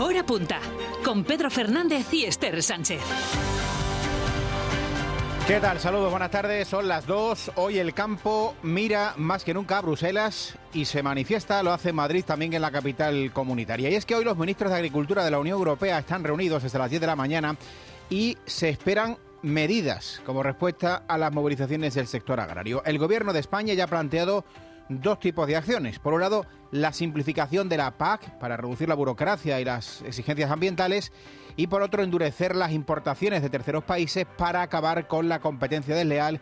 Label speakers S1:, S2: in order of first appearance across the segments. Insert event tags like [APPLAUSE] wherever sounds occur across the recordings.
S1: Hora punta, con Pedro Fernández y Esther Sánchez.
S2: ¿Qué tal? Saludos, buenas tardes. Son las dos. Hoy el campo mira más que nunca a Bruselas y se manifiesta, lo hace Madrid también en la capital comunitaria. Y es que hoy los ministros de Agricultura de la Unión Europea están reunidos desde las 10 de la mañana y se esperan medidas como respuesta a las movilizaciones del sector agrario. El gobierno de España ya ha planteado dos tipos de acciones. Por un lado, la simplificación de la PAC para reducir la burocracia y las exigencias ambientales y por otro, endurecer las importaciones de terceros países para acabar con la competencia desleal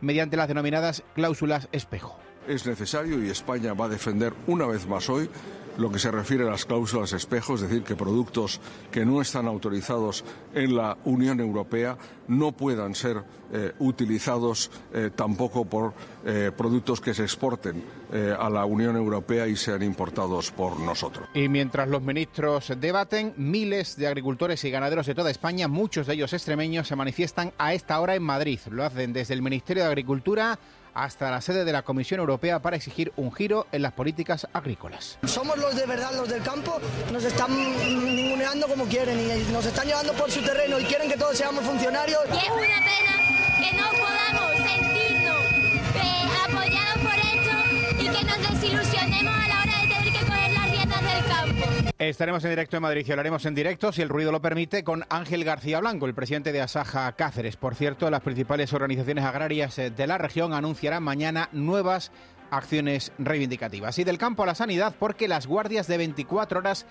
S2: mediante las denominadas cláusulas espejo.
S3: Es necesario y España va a defender una vez más hoy lo que se refiere a las cláusulas espejo, es decir, que productos que no están autorizados en la Unión Europea no puedan ser eh, utilizados eh, tampoco por eh, productos que se exporten a la Unión Europea y sean importados por nosotros.
S2: Y mientras los ministros debaten, miles de agricultores y ganaderos de toda España, muchos de ellos extremeños, se manifiestan a esta hora en Madrid. Lo hacen desde el Ministerio de Agricultura hasta la sede de la Comisión Europea para exigir un giro en las políticas agrícolas.
S4: Somos los de verdad, los del campo, nos están ninguneando como quieren y nos están llevando por su terreno y quieren que todos seamos funcionarios.
S5: Y es una pena que no podamos sentirnos
S2: Estaremos en directo en Madrid y hablaremos en directo, si el ruido lo permite, con Ángel García Blanco, el presidente de Asaja Cáceres. Por cierto, las principales organizaciones agrarias eh, de la región anunciarán mañana nuevas acciones reivindicativas. Y del campo a la sanidad, porque las guardias de 24 horas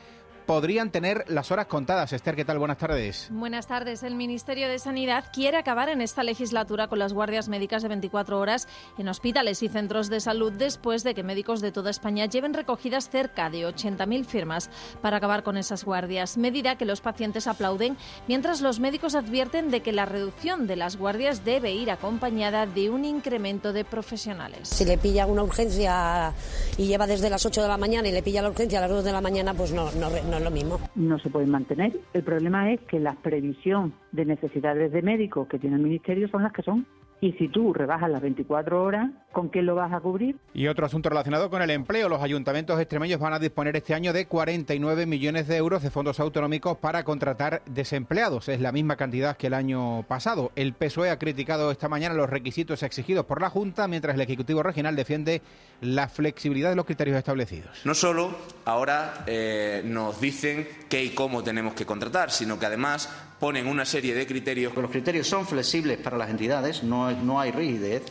S2: podrían tener las horas contadas. Esther, ¿qué tal? Buenas tardes.
S6: Buenas tardes. El Ministerio de Sanidad quiere acabar en esta legislatura con las guardias médicas de 24 horas en hospitales y centros de salud después de que médicos de toda España lleven recogidas cerca de 80.000 firmas para acabar con esas guardias. Medida que los pacientes aplauden mientras los médicos advierten de que la reducción de las guardias debe ir acompañada de un incremento de profesionales.
S7: Si le pilla una urgencia y lleva desde las 8 de la mañana y le pilla la urgencia a las 2 de la mañana, pues no, no, no lo mismo.
S8: No se pueden mantener. El problema es que la previsión de necesidades de médicos que tiene el Ministerio son las que son. Y si tú rebajas las 24 horas, ¿con qué lo vas a cubrir?
S2: Y otro asunto relacionado con el empleo. Los ayuntamientos extremeños van a disponer este año de 49 millones de euros de fondos autonómicos para contratar desempleados. Es la misma cantidad que el año pasado. El PSOE ha criticado esta mañana los requisitos exigidos por la Junta, mientras el Ejecutivo Regional defiende la flexibilidad de los criterios establecidos.
S9: No solo ahora eh, nos dicen qué y cómo tenemos que contratar, sino que además ponen una serie de criterios.
S10: Los criterios son flexibles para las entidades, no, no hay rigidez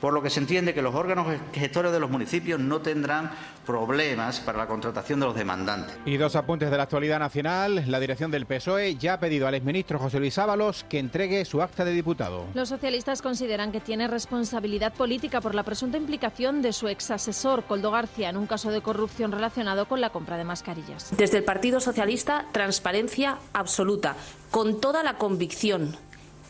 S10: por lo que se entiende que los órganos gestores de los municipios no tendrán problemas para la contratación de los demandantes.
S2: Y dos apuntes de la actualidad nacional. La dirección del PSOE ya ha pedido al exministro José Luis Ábalos que entregue su acta de diputado.
S6: Los socialistas consideran que tiene responsabilidad política por la presunta implicación de su ex asesor, Coldo García, en un caso de corrupción relacionado con la compra de mascarillas.
S11: Desde el Partido Socialista, transparencia absoluta, con toda la convicción.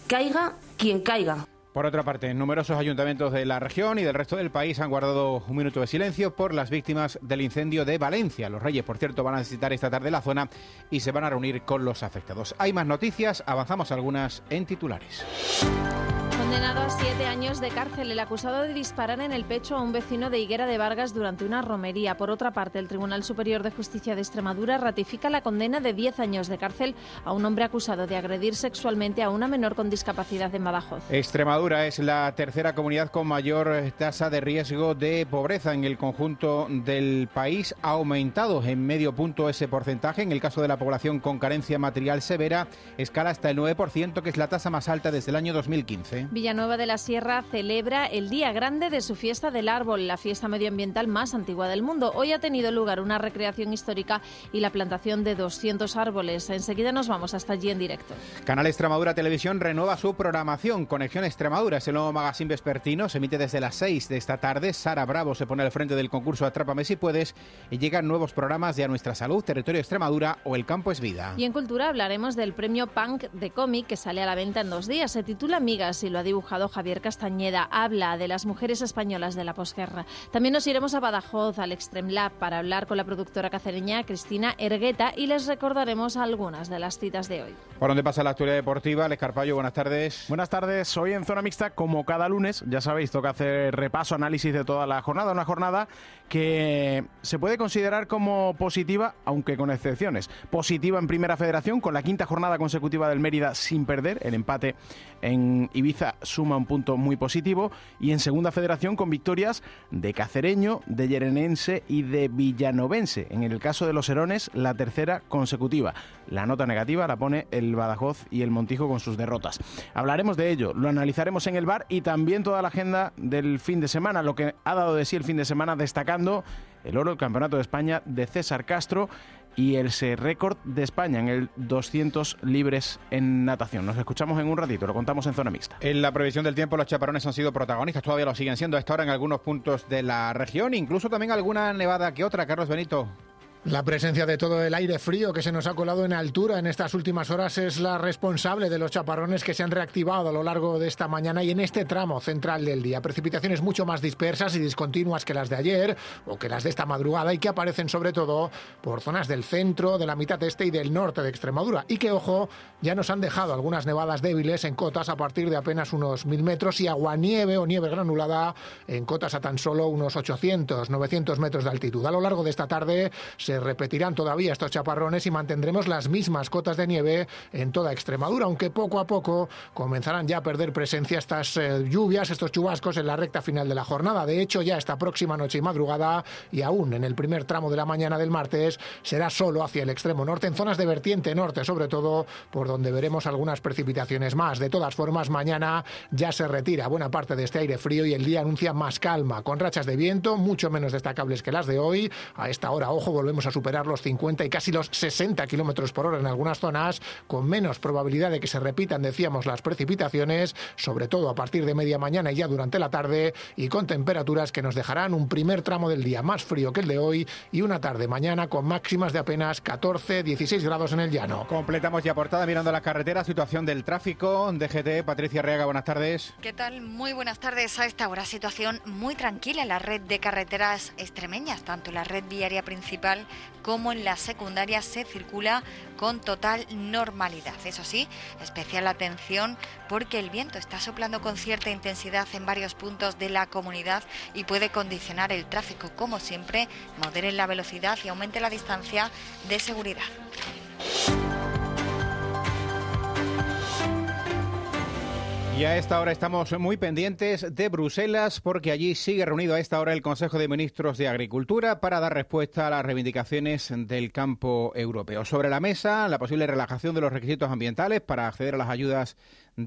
S11: Caiga quien caiga.
S2: Por otra parte, numerosos ayuntamientos de la región y del resto del país han guardado un minuto de silencio por las víctimas del incendio de Valencia. Los Reyes, por cierto, van a visitar esta tarde la zona y se van a reunir con los afectados. Hay más noticias, avanzamos algunas en titulares.
S6: Condenado a siete años de cárcel, el acusado de disparar en el pecho a un vecino de Higuera de Vargas durante una romería. Por otra parte, el Tribunal Superior de Justicia de Extremadura ratifica la condena de 10 años de cárcel a un hombre acusado de agredir sexualmente a una menor con discapacidad en Badajoz.
S2: Extremadura es la tercera comunidad con mayor tasa de riesgo de pobreza en el conjunto del país. Ha aumentado en medio punto ese porcentaje. En el caso de la población con carencia material severa, escala hasta el 9%, que es la tasa más alta desde el año 2015.
S6: Villanueva de la Sierra celebra el Día Grande de su fiesta del árbol, la fiesta medioambiental más antigua del mundo. Hoy ha tenido lugar una recreación histórica y la plantación de 200 árboles. Enseguida nos vamos hasta allí en directo.
S2: Canal Extremadura Televisión renueva su programación. Conexión Extremadura es el nuevo magazine vespertino. Se emite desde las 6 de esta tarde. Sara Bravo se pone al frente del concurso Atrápame si puedes y llegan nuevos programas de A Nuestra Salud, Territorio Extremadura o El Campo es Vida.
S6: Y en Cultura hablaremos del premio Punk de cómic que sale a la venta en dos días. Se titula Amigas y lo ha dibujado Javier Castañeda. Habla de las mujeres españolas de la posguerra. También nos iremos a Badajoz, al Extreme Lab, para hablar con la productora cacereña Cristina Ergueta y les recordaremos algunas de las citas de hoy.
S2: ¿Por dónde pasa la actualidad deportiva? Les Carpallo, buenas tardes.
S12: Buenas tardes. Hoy en Zona Mixta, como cada lunes, ya sabéis, toca hacer repaso, análisis de toda la jornada. Una jornada que se puede considerar como positiva, aunque con excepciones. Positiva en Primera Federación, con la quinta jornada consecutiva del Mérida sin perder. El empate en Ibiza suma un punto muy positivo. Y en Segunda Federación, con victorias de Cacereño, de Yerenense y de Villanovense. En el caso de los Herones, la tercera consecutiva. La nota negativa la pone el Badajoz y el Montijo con sus derrotas. Hablaremos de ello, lo analizaremos en el bar y también toda la agenda del fin de semana, lo que ha dado de sí el fin de semana destacando el oro del Campeonato de España de César Castro y el récord de España en el 200 libres en natación. Nos escuchamos en un ratito, lo contamos en zona mixta.
S2: En la previsión del tiempo los chaparrones han sido protagonistas, todavía lo siguen siendo a esta hora en algunos puntos de la región, incluso también alguna nevada que otra. Carlos Benito.
S13: La presencia de todo el aire frío que se nos ha colado en altura en estas últimas horas es la responsable de los chaparrones que se han reactivado a lo largo de esta mañana y en este tramo central del día. Precipitaciones mucho más dispersas y discontinuas que las de ayer o que las de esta madrugada y que aparecen sobre todo por zonas del centro, de la mitad este y del norte de Extremadura. Y que, ojo, ya nos han dejado algunas nevadas débiles en cotas a partir de apenas unos mil metros y aguanieve o nieve granulada en cotas a tan solo unos 800, 900 metros de altitud. A lo largo de esta tarde se repetirán todavía estos chaparrones y mantendremos las mismas cotas de nieve en toda Extremadura, aunque poco a poco comenzarán ya a perder presencia estas eh, lluvias, estos chubascos en la recta final de la jornada. De hecho, ya esta próxima noche y madrugada y aún en el primer tramo de la mañana del martes será solo hacia el extremo norte, en zonas de vertiente norte, sobre todo por donde veremos algunas precipitaciones más. De todas formas, mañana ya se retira buena parte de este aire frío y el día anuncia más calma, con rachas de viento mucho menos destacables que las de hoy. A esta hora, ojo, volvemos a superar los 50 y casi los 60 kilómetros por hora en algunas zonas, con menos probabilidad de que se repitan, decíamos, las precipitaciones, sobre todo a partir de media mañana y ya durante la tarde, y con temperaturas que nos dejarán un primer tramo del día más frío que el de hoy y una tarde mañana con máximas de apenas 14, 16 grados en el llano.
S2: Completamos ya portada mirando la carretera, situación del tráfico. DGT, Patricia Reaga, buenas tardes.
S14: ¿Qué tal? Muy buenas tardes. A esta hora situación muy tranquila en la red de carreteras extremeñas, tanto la red viaria principal como en la secundaria se circula con total normalidad. Eso sí, especial atención porque el viento está soplando con cierta intensidad en varios puntos de la comunidad y puede condicionar el tráfico. Como siempre, moderen la velocidad y aumente la distancia de seguridad.
S2: Y a esta hora estamos muy pendientes de Bruselas porque allí sigue reunido a esta hora el Consejo de Ministros de Agricultura para dar respuesta a las reivindicaciones del campo europeo. Sobre la mesa, la posible relajación de los requisitos ambientales para acceder a las ayudas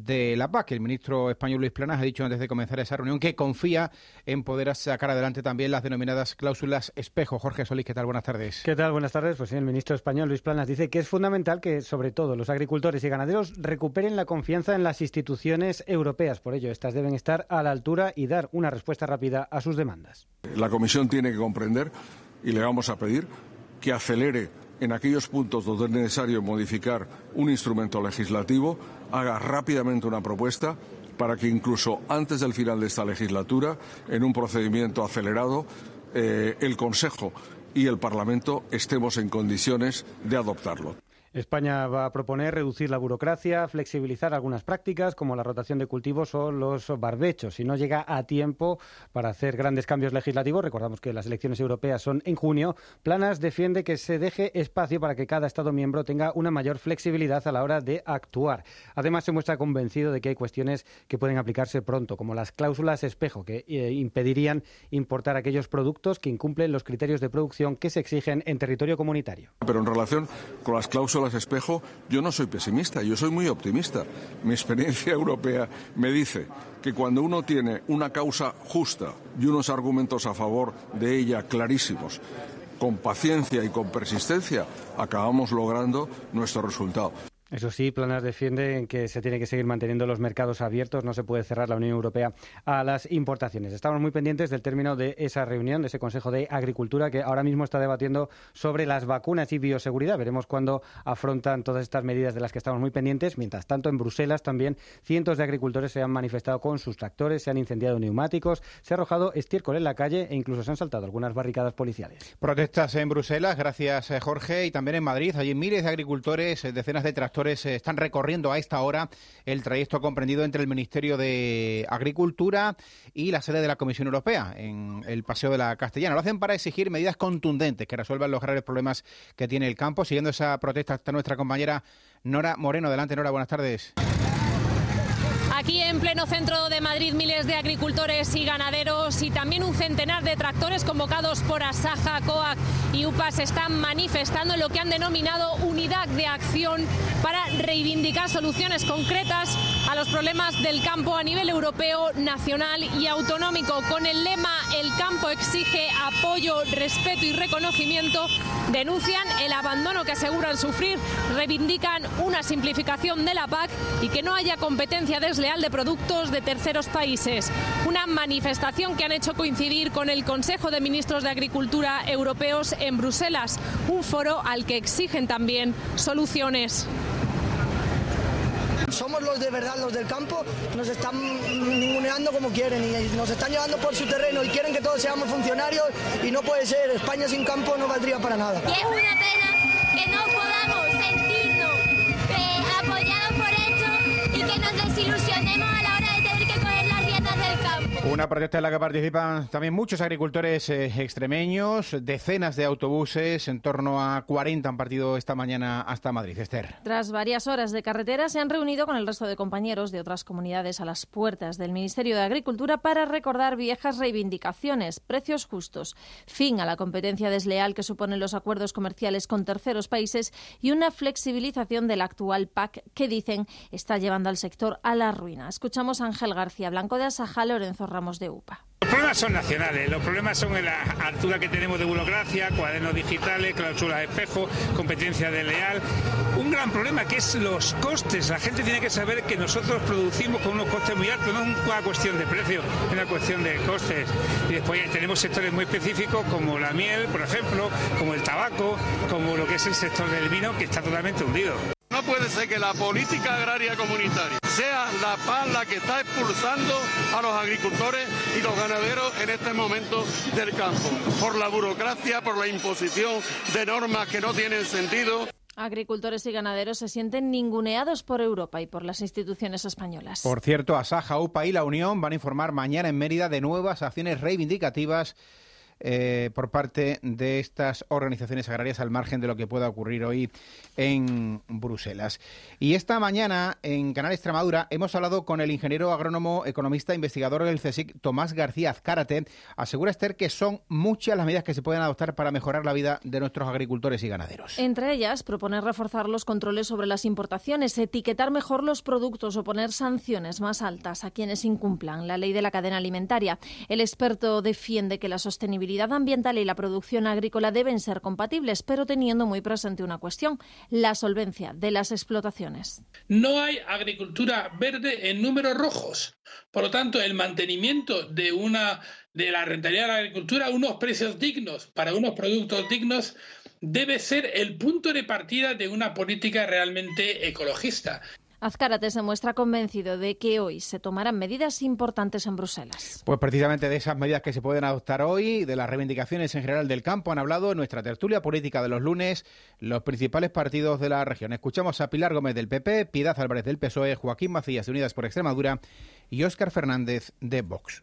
S2: de la PAC. El ministro español Luis Planas ha dicho antes de comenzar esa reunión que confía en poder sacar adelante también las denominadas cláusulas espejo. Jorge Solís, ¿qué tal? Buenas tardes.
S15: ¿Qué tal? Buenas tardes. Pues sí, el ministro español Luis Planas dice que es fundamental que, sobre todo, los agricultores y ganaderos recuperen la confianza en las instituciones europeas. Por ello, estas deben estar a la altura y dar una respuesta rápida a sus demandas.
S3: La Comisión tiene que comprender y le vamos a pedir que acelere en aquellos puntos donde es necesario modificar un instrumento legislativo, haga rápidamente una propuesta para que incluso antes del final de esta legislatura, en un procedimiento acelerado, eh, el Consejo y el Parlamento estemos en condiciones de adoptarlo.
S15: España va a proponer reducir la burocracia, flexibilizar algunas prácticas como la rotación de cultivos o los barbechos. Si no llega a tiempo para hacer grandes cambios legislativos, recordamos que las elecciones europeas son en junio, Planas defiende que se deje espacio para que cada Estado miembro tenga una mayor flexibilidad a la hora de actuar. Además, se muestra convencido de que hay cuestiones que pueden aplicarse pronto, como las cláusulas espejo, que eh, impedirían importar aquellos productos que incumplen los criterios de producción que se exigen en territorio comunitario.
S3: Pero en relación con las cláusulas espejo, yo no soy pesimista, yo soy muy optimista. Mi experiencia [LAUGHS] europea me dice que cuando uno tiene una causa justa y unos argumentos a favor de ella clarísimos, con paciencia y con persistencia, acabamos logrando nuestro resultado.
S15: Eso sí, Planas defiende que se tiene que seguir manteniendo los mercados abiertos, no se puede cerrar la Unión Europea a las importaciones. Estamos muy pendientes del término de esa reunión, de ese Consejo de Agricultura que ahora mismo está debatiendo sobre las vacunas y bioseguridad. Veremos cuándo afrontan todas estas medidas de las que estamos muy pendientes. Mientras tanto, en Bruselas también cientos de agricultores se han manifestado con sus tractores, se han incendiado neumáticos, se ha arrojado estiércol en la calle e incluso se han saltado algunas barricadas policiales.
S2: Protestas en Bruselas, gracias eh, Jorge, y también en Madrid. Allí miles de agricultores, eh, decenas de tractores eh, están recorriendo a esta hora el trayecto comprendido entre el Ministerio de Agricultura y la sede de la Comisión Europea en el Paseo de la Castellana. Lo hacen para exigir medidas contundentes que resuelvan los graves problemas que tiene el campo. Siguiendo esa protesta está nuestra compañera Nora Moreno. Adelante, Nora, buenas tardes.
S16: Aquí en pleno centro de Madrid, miles de agricultores y ganaderos y también un centenar de tractores convocados por Asaja, COAC y UPA se están manifestando en lo que han denominado unidad de acción para reivindicar soluciones concretas a los problemas del campo a nivel europeo, nacional y autonómico. Con el lema El campo exige apoyo, respeto y reconocimiento, denuncian el abandono que aseguran sufrir, reivindican una simplificación de la PAC y que no haya competencia desleal de productos de terceros países. Una manifestación que han hecho coincidir con el Consejo de Ministros de Agricultura europeos en Bruselas, un foro al que exigen también soluciones.
S4: Somos los de verdad, los del campo, nos están ninguneando como quieren y nos están llevando por su terreno y quieren que todos seamos funcionarios y no puede ser. España sin campo no valdría para nada.
S5: Y es una pena que no podamos y que nos desilusionemos a la hora
S2: Una protesta en la que participan también muchos agricultores eh, extremeños, decenas de autobuses, en torno a 40 han partido esta mañana hasta Madrid. Esther.
S6: Tras varias horas de carretera, se han reunido con el resto de compañeros de otras comunidades a las puertas del Ministerio de Agricultura para recordar viejas reivindicaciones, precios justos, fin a la competencia desleal que suponen los acuerdos comerciales con terceros países y una flexibilización de la actual PAC que dicen está llevando al sector a la ruina. Escuchamos a Ángel García Blanco de Asaja, Lorenzo
S17: Los problemas son nacionales, los problemas son en la altura que tenemos de burocracia, cuadernos digitales, cláusulas de espejo, competencia desleal. Un gran problema que es los costes. La gente tiene que saber que nosotros producimos con unos costes muy altos, no es una cuestión de precio, es una cuestión de costes. Y después tenemos sectores muy específicos como la miel, por ejemplo, como el tabaco, como lo que es el sector del vino, que está totalmente hundido.
S18: No puede ser que la política agraria comunitaria sea la paz la que está expulsando a los agricultores y los ganaderos en este momento del campo, por la burocracia, por la imposición de normas que no tienen sentido.
S6: Agricultores y ganaderos se sienten ninguneados por Europa y por las instituciones españolas.
S2: Por cierto, Asaja, UPA y la Unión van a informar mañana en Mérida de nuevas acciones reivindicativas eh, por parte de estas organizaciones agrarias al margen de lo que pueda ocurrir hoy en Bruselas. Y esta mañana en Canal Extremadura hemos hablado con el ingeniero agrónomo, economista, investigador del CSIC, Tomás García Azcárate. Asegura Esther que son muchas las medidas que se pueden adoptar para mejorar la vida de nuestros agricultores y ganaderos.
S6: Entre ellas, proponer reforzar los controles sobre las importaciones, etiquetar mejor los productos o poner sanciones más altas a quienes incumplan la ley de la cadena alimentaria. El experto defiende que la sostenibilidad ambiental y la producción agrícola deben ser compatibles, pero teniendo muy presente una cuestión, la solvencia de las explotaciones.
S19: No hay agricultura verde en números rojos. Por lo tanto, el mantenimiento de una de la rentabilidad de la agricultura, unos precios dignos para unos productos dignos, debe ser el punto de partida de una política realmente ecologista.
S6: Azcárate se muestra convencido de que hoy se tomarán medidas importantes en Bruselas.
S2: Pues precisamente de esas medidas que se pueden adoptar hoy, de las reivindicaciones en general del campo, han hablado en nuestra tertulia política de los lunes los principales partidos de la región. Escuchamos a Pilar Gómez del PP, Piedad Álvarez del PSOE, Joaquín Macías de Unidas por Extremadura y Óscar Fernández de Vox.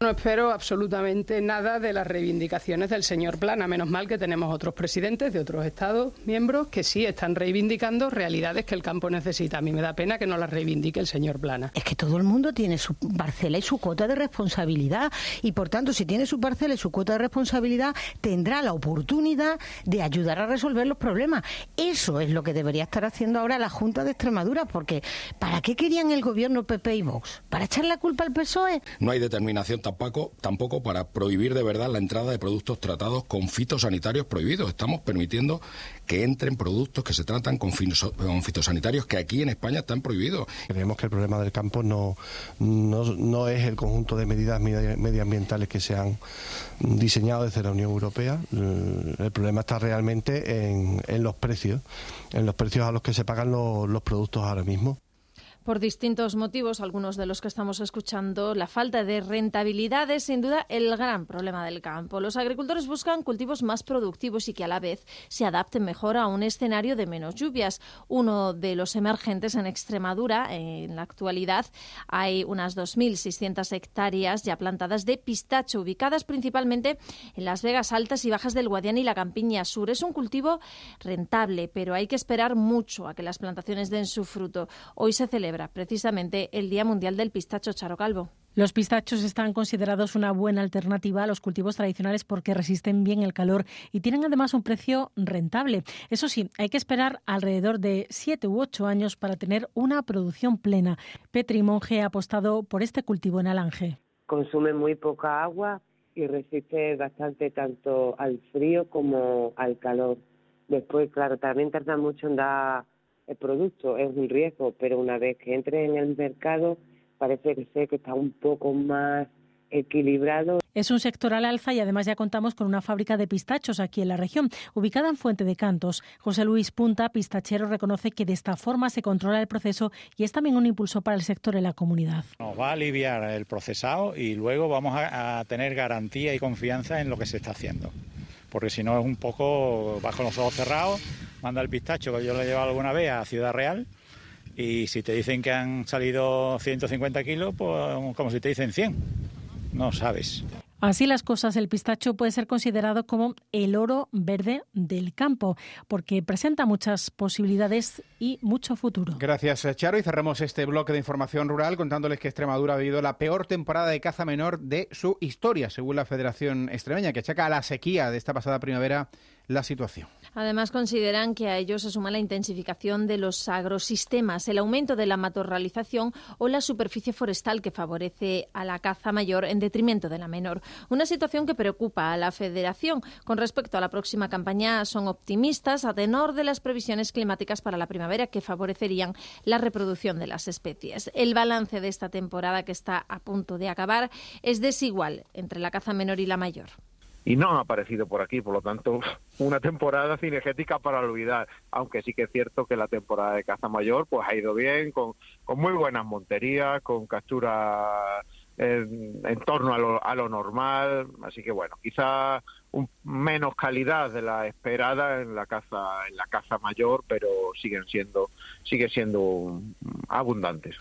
S20: No espero absolutamente nada de las reivindicaciones del señor Plana. Menos mal que tenemos otros presidentes de otros Estados miembros que sí están reivindicando realidades que el campo necesita. A mí me da pena que no las reivindique el señor Plana.
S21: Es que todo el mundo tiene su parcela y su cuota de responsabilidad. Y por tanto, si tiene su parcela y su cuota de responsabilidad, tendrá la oportunidad de ayudar a resolver los problemas. Eso es lo que debería estar haciendo ahora la Junta de Extremadura. Porque ¿para qué querían el gobierno PP y Vox? ¿Para echar la culpa al PSOE?
S22: No hay determinación tampoco, tampoco para prohibir de verdad la entrada de productos tratados con fitosanitarios prohibidos. Estamos permitiendo que entren productos que se tratan con, fitosanitarios que aquí en España están prohibidos.
S23: Creemos que el problema del campo no, no, no es el conjunto de medidas medioambientales que se han diseñado desde la Unión Europea. El problema está realmente en, en los precios, en los precios a los que se pagan los, los productos ahora mismo.
S6: Por distintos motivos, algunos de los que estamos escuchando, la falta de rentabilidad es sin duda el gran problema del campo. Los agricultores buscan cultivos más productivos y que a la vez se adapten mejor a un escenario de menos lluvias. Uno de los emergentes en Extremadura, en la actualidad, hay unas 2.600 hectáreas ya plantadas de pistacho, ubicadas principalmente en las vegas altas y bajas del Guadiana y la Campiña Sur. Es un cultivo rentable, pero hay que esperar mucho a que las plantaciones den su fruto. Hoy se celebra precisamente el Día Mundial del Pistacho Charo Calvo.
S24: Los pistachos están considerados una buena alternativa a los cultivos tradicionales porque resisten bien el calor y tienen además un precio rentable. Eso sí, hay que esperar alrededor de siete u ocho años para tener una producción plena. Petri Monge ha apostado por este cultivo en Alange.
S25: Consume muy poca agua y resiste bastante tanto al frío como al calor. Después, claro, también tarda mucho en dar el producto es un riesgo, pero una vez que entre en el mercado parece que que está un poco más equilibrado.
S24: Es un sector al alza y además ya contamos con una fábrica de pistachos aquí en la región, ubicada en Fuente de Cantos. José Luis Punta, pistachero, reconoce que de esta forma se controla el proceso y es también un impulso para el sector en la comunidad.
S26: Nos va a aliviar el procesado y luego vamos a, a tener garantía y confianza en lo que se está haciendo. Porque si no es un poco bajo los ojos cerrados manda el pistacho que yo lo he llevado alguna vez a Ciudad Real y si te dicen que han salido 150 kilos, pues como si te dicen 100, no sabes.
S24: Así las cosas, el pistacho puede ser considerado como el oro verde del campo, porque presenta muchas posibilidades y mucho futuro.
S2: Gracias, Charo. Y cerramos este bloque de información rural contándoles que Extremadura ha vivido la peor temporada de caza menor de su historia, según la Federación Extremeña, que achaca a la sequía de esta pasada primavera la situación.
S6: Además, consideran que a ello se suma la intensificación de los agrosistemas, el aumento de la matorralización o la superficie forestal que favorece a la caza mayor en detrimento de la menor. Una situación que preocupa a la Federación. Con respecto a la próxima campaña, son optimistas a tenor de las previsiones climáticas para la primavera que favorecerían la reproducción de las especies. El balance de esta temporada que está a punto de acabar es desigual entre la caza menor y la mayor
S27: y no ha aparecido por aquí, por lo tanto, [LAUGHS] una temporada cinegética para olvidar, aunque sí que es cierto que la temporada de caza mayor pues ha ido bien, con, con muy buenas monterías, con capturas en, en, torno a lo, a lo, normal, así que bueno, quizá un, menos calidad de la esperada en la caza en la caza mayor, pero siguen siendo sigue siendo abundantes.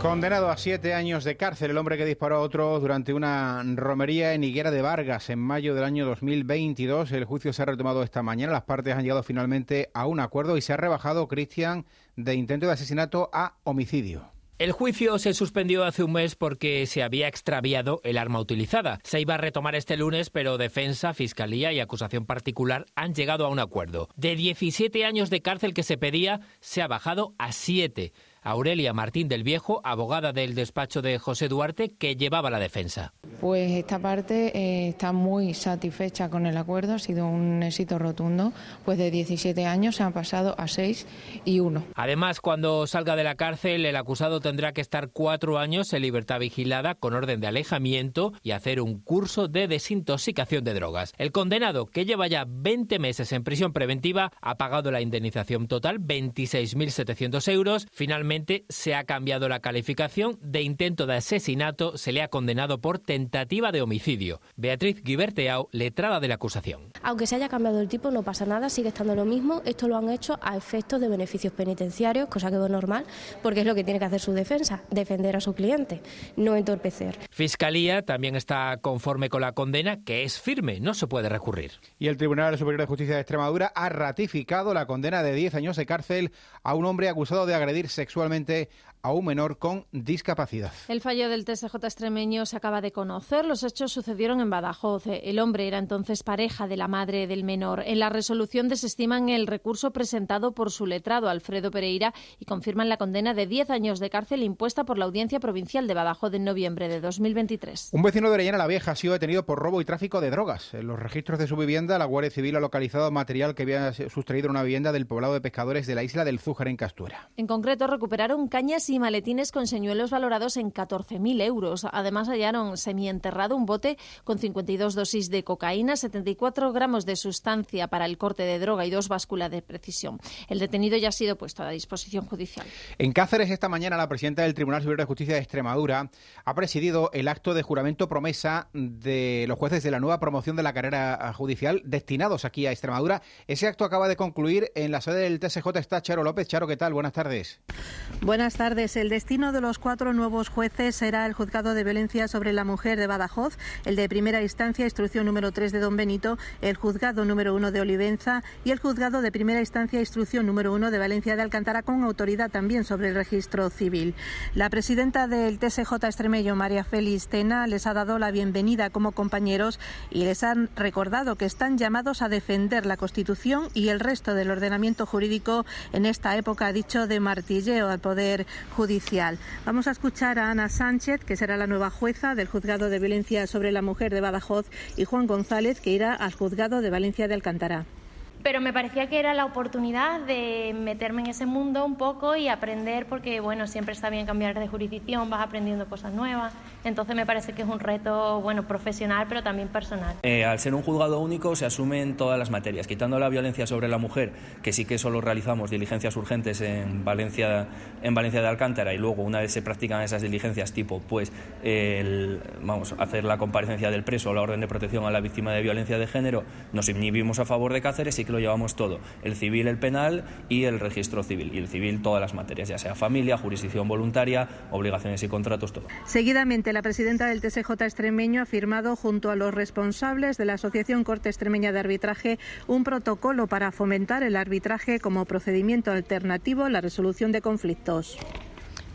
S2: Condenado a siete años de cárcel el hombre que disparó a otro durante una romería en Higuera de Vargas en mayo del año 2022. El juicio se ha retomado esta mañana. Las partes han llegado finalmente a un acuerdo y se ha rebajado, Cristian, de intento de asesinato a homicidio.
S28: El juicio se suspendió hace un mes porque se había extraviado el arma utilizada. Se iba a retomar este lunes, pero defensa, fiscalía y acusación particular han llegado a un acuerdo. De 17 años de cárcel que se pedía, se ha bajado a 7. Aurelia Martín del Viejo, abogada del despacho de José Duarte, que llevaba la defensa.
S29: Pues esta parte eh, está muy satisfecha con el acuerdo, ha sido un éxito rotundo, pues de 17 años se han pasado a 6 y 1.
S28: Además, cuando salga de la cárcel, el acusado tendrá que estar cuatro años en libertad vigilada con orden de alejamiento y hacer un curso de desintoxicación de drogas. El condenado, que lleva ya 20 meses en prisión preventiva, ha pagado la indemnización total, 26.700 euros. Finalmente, se ha cambiado la calificación de intento de asesinato, se le ha condenado por tentativa de homicidio. Beatriz Guiberteau, letrada de la acusación.
S30: Aunque se haya cambiado el tipo, no pasa nada, sigue estando lo mismo. Esto lo han hecho a efectos de beneficios penitenciarios, cosa que es normal, porque es lo que tiene que hacer su defensa, defender a su cliente, no entorpecer.
S28: Fiscalía también está conforme con la condena, que es firme, no se puede recurrir.
S2: Y el Tribunal Superior de Justicia de Extremadura ha ratificado la condena de 10 años de cárcel a un hombre acusado de agredir sexualmente a un menor con discapacidad.
S6: El fallo del TSJ extremeño se acaba de conocer. Los hechos sucedieron en Badajoz. El hombre era entonces pareja de la madre del menor. En la resolución desestiman el recurso presentado por su letrado Alfredo Pereira y confirman la condena de 10 años de cárcel impuesta por la Audiencia Provincial de Badajoz en noviembre de 2023.
S2: Un vecino de Orellana la Vieja ha sido detenido por robo y tráfico de drogas. En los registros de su vivienda, la Guardia Civil ha localizado material que había sustraído una vivienda del poblado de pescadores de la isla del Zújar en Castuera.
S6: En concreto, recuperaron cañas y maletines con señuelos valorados en 14.000 euros. Además, hallaron semienterrado un bote con 52 dosis de cocaína, 74 gramos de sustancia para el corte de droga y dos básculas de precisión. El detenido ya ha sido puesto a disposición judicial.
S2: En Cáceres, esta mañana, la presidenta del Tribunal Superior de Justicia de Extremadura ha presidido el acto de juramento promesa de los jueces de la nueva promoción de la carrera judicial destinados aquí a Extremadura. Ese acto acaba de concluir en la sede del TSJ. Está Charo López. Charo, ¿qué tal? Buenas tardes.
S31: Buenas tardes. El destino de los cuatro nuevos jueces será el juzgado de violencia sobre la mujer de Badajoz, el de primera instancia, instrucción número 3 de Don Benito, el juzgado número 1 de Olivenza y el juzgado de primera instancia, instrucción número 1 de Valencia de Alcántara, con autoridad también sobre el registro civil. La presidenta del TSJ Extremeño, María Félix Tena, les ha dado la bienvenida como compañeros y les han recordado que están llamados a defender la Constitución y el resto del ordenamiento jurídico en esta época, dicho, de martilleo al Poder Judicial. Vamos a escuchar a Ana Sánchez, que será la nueva jueza del Juzgado de Violencia sobre la Mujer de Badajoz, y Juan González, que irá al Juzgado de Valencia de Alcántara
S30: pero me parecía que era la oportunidad de meterme en ese mundo un poco y aprender, porque bueno, siempre está bien cambiar de jurisdicción, vas aprendiendo cosas nuevas, entonces me parece que es un reto, bueno, profesional, pero también personal.
S32: Eh, al ser un juzgado único se asumen todas las materias, quitando la violencia sobre la mujer, que sí que solo realizamos diligencias urgentes en Valencia, en Valencia de Alcántara y luego una vez se practican esas diligencias tipo, pues, el, vamos, hacer la comparecencia del preso o la orden de protección a la víctima de violencia de género, nos inhibimos a favor de Cáceres y que lo llevamos todo, el civil, el penal y el registro civil. Y el civil todas las materias, ya sea familia, jurisdicción voluntaria, obligaciones y contratos, todo.
S31: Seguidamente, la presidenta del TSJ extremeño ha firmado junto a los responsables de la Asociación Corte Extremeña de Arbitraje un protocolo para fomentar el arbitraje como procedimiento alternativo a la resolución de conflictos.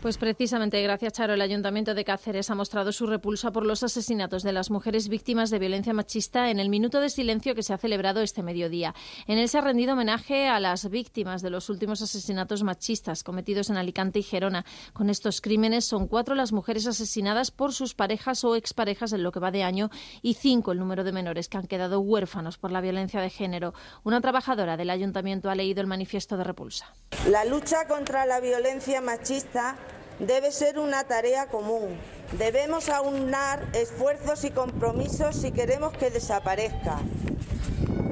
S6: Pues precisamente gracias, Charo, el Ayuntamiento de Cáceres ha mostrado su repulsa por los asesinatos de las mujeres víctimas de violencia machista en el minuto de silencio que se ha celebrado este mediodía. En él se ha rendido homenaje a las víctimas de los últimos asesinatos machistas cometidos en Alicante y Gerona. Con estos crímenes son cuatro las mujeres asesinadas por sus parejas o exparejas en lo que va de año y cinco el número de menores que han quedado huérfanos por la violencia de género. Una trabajadora del Ayuntamiento ha leído el manifiesto de repulsa.
S33: La lucha contra la violencia machista debe ser una tarea común. Debemos aunar esfuerzos y compromisos si queremos que desaparezca.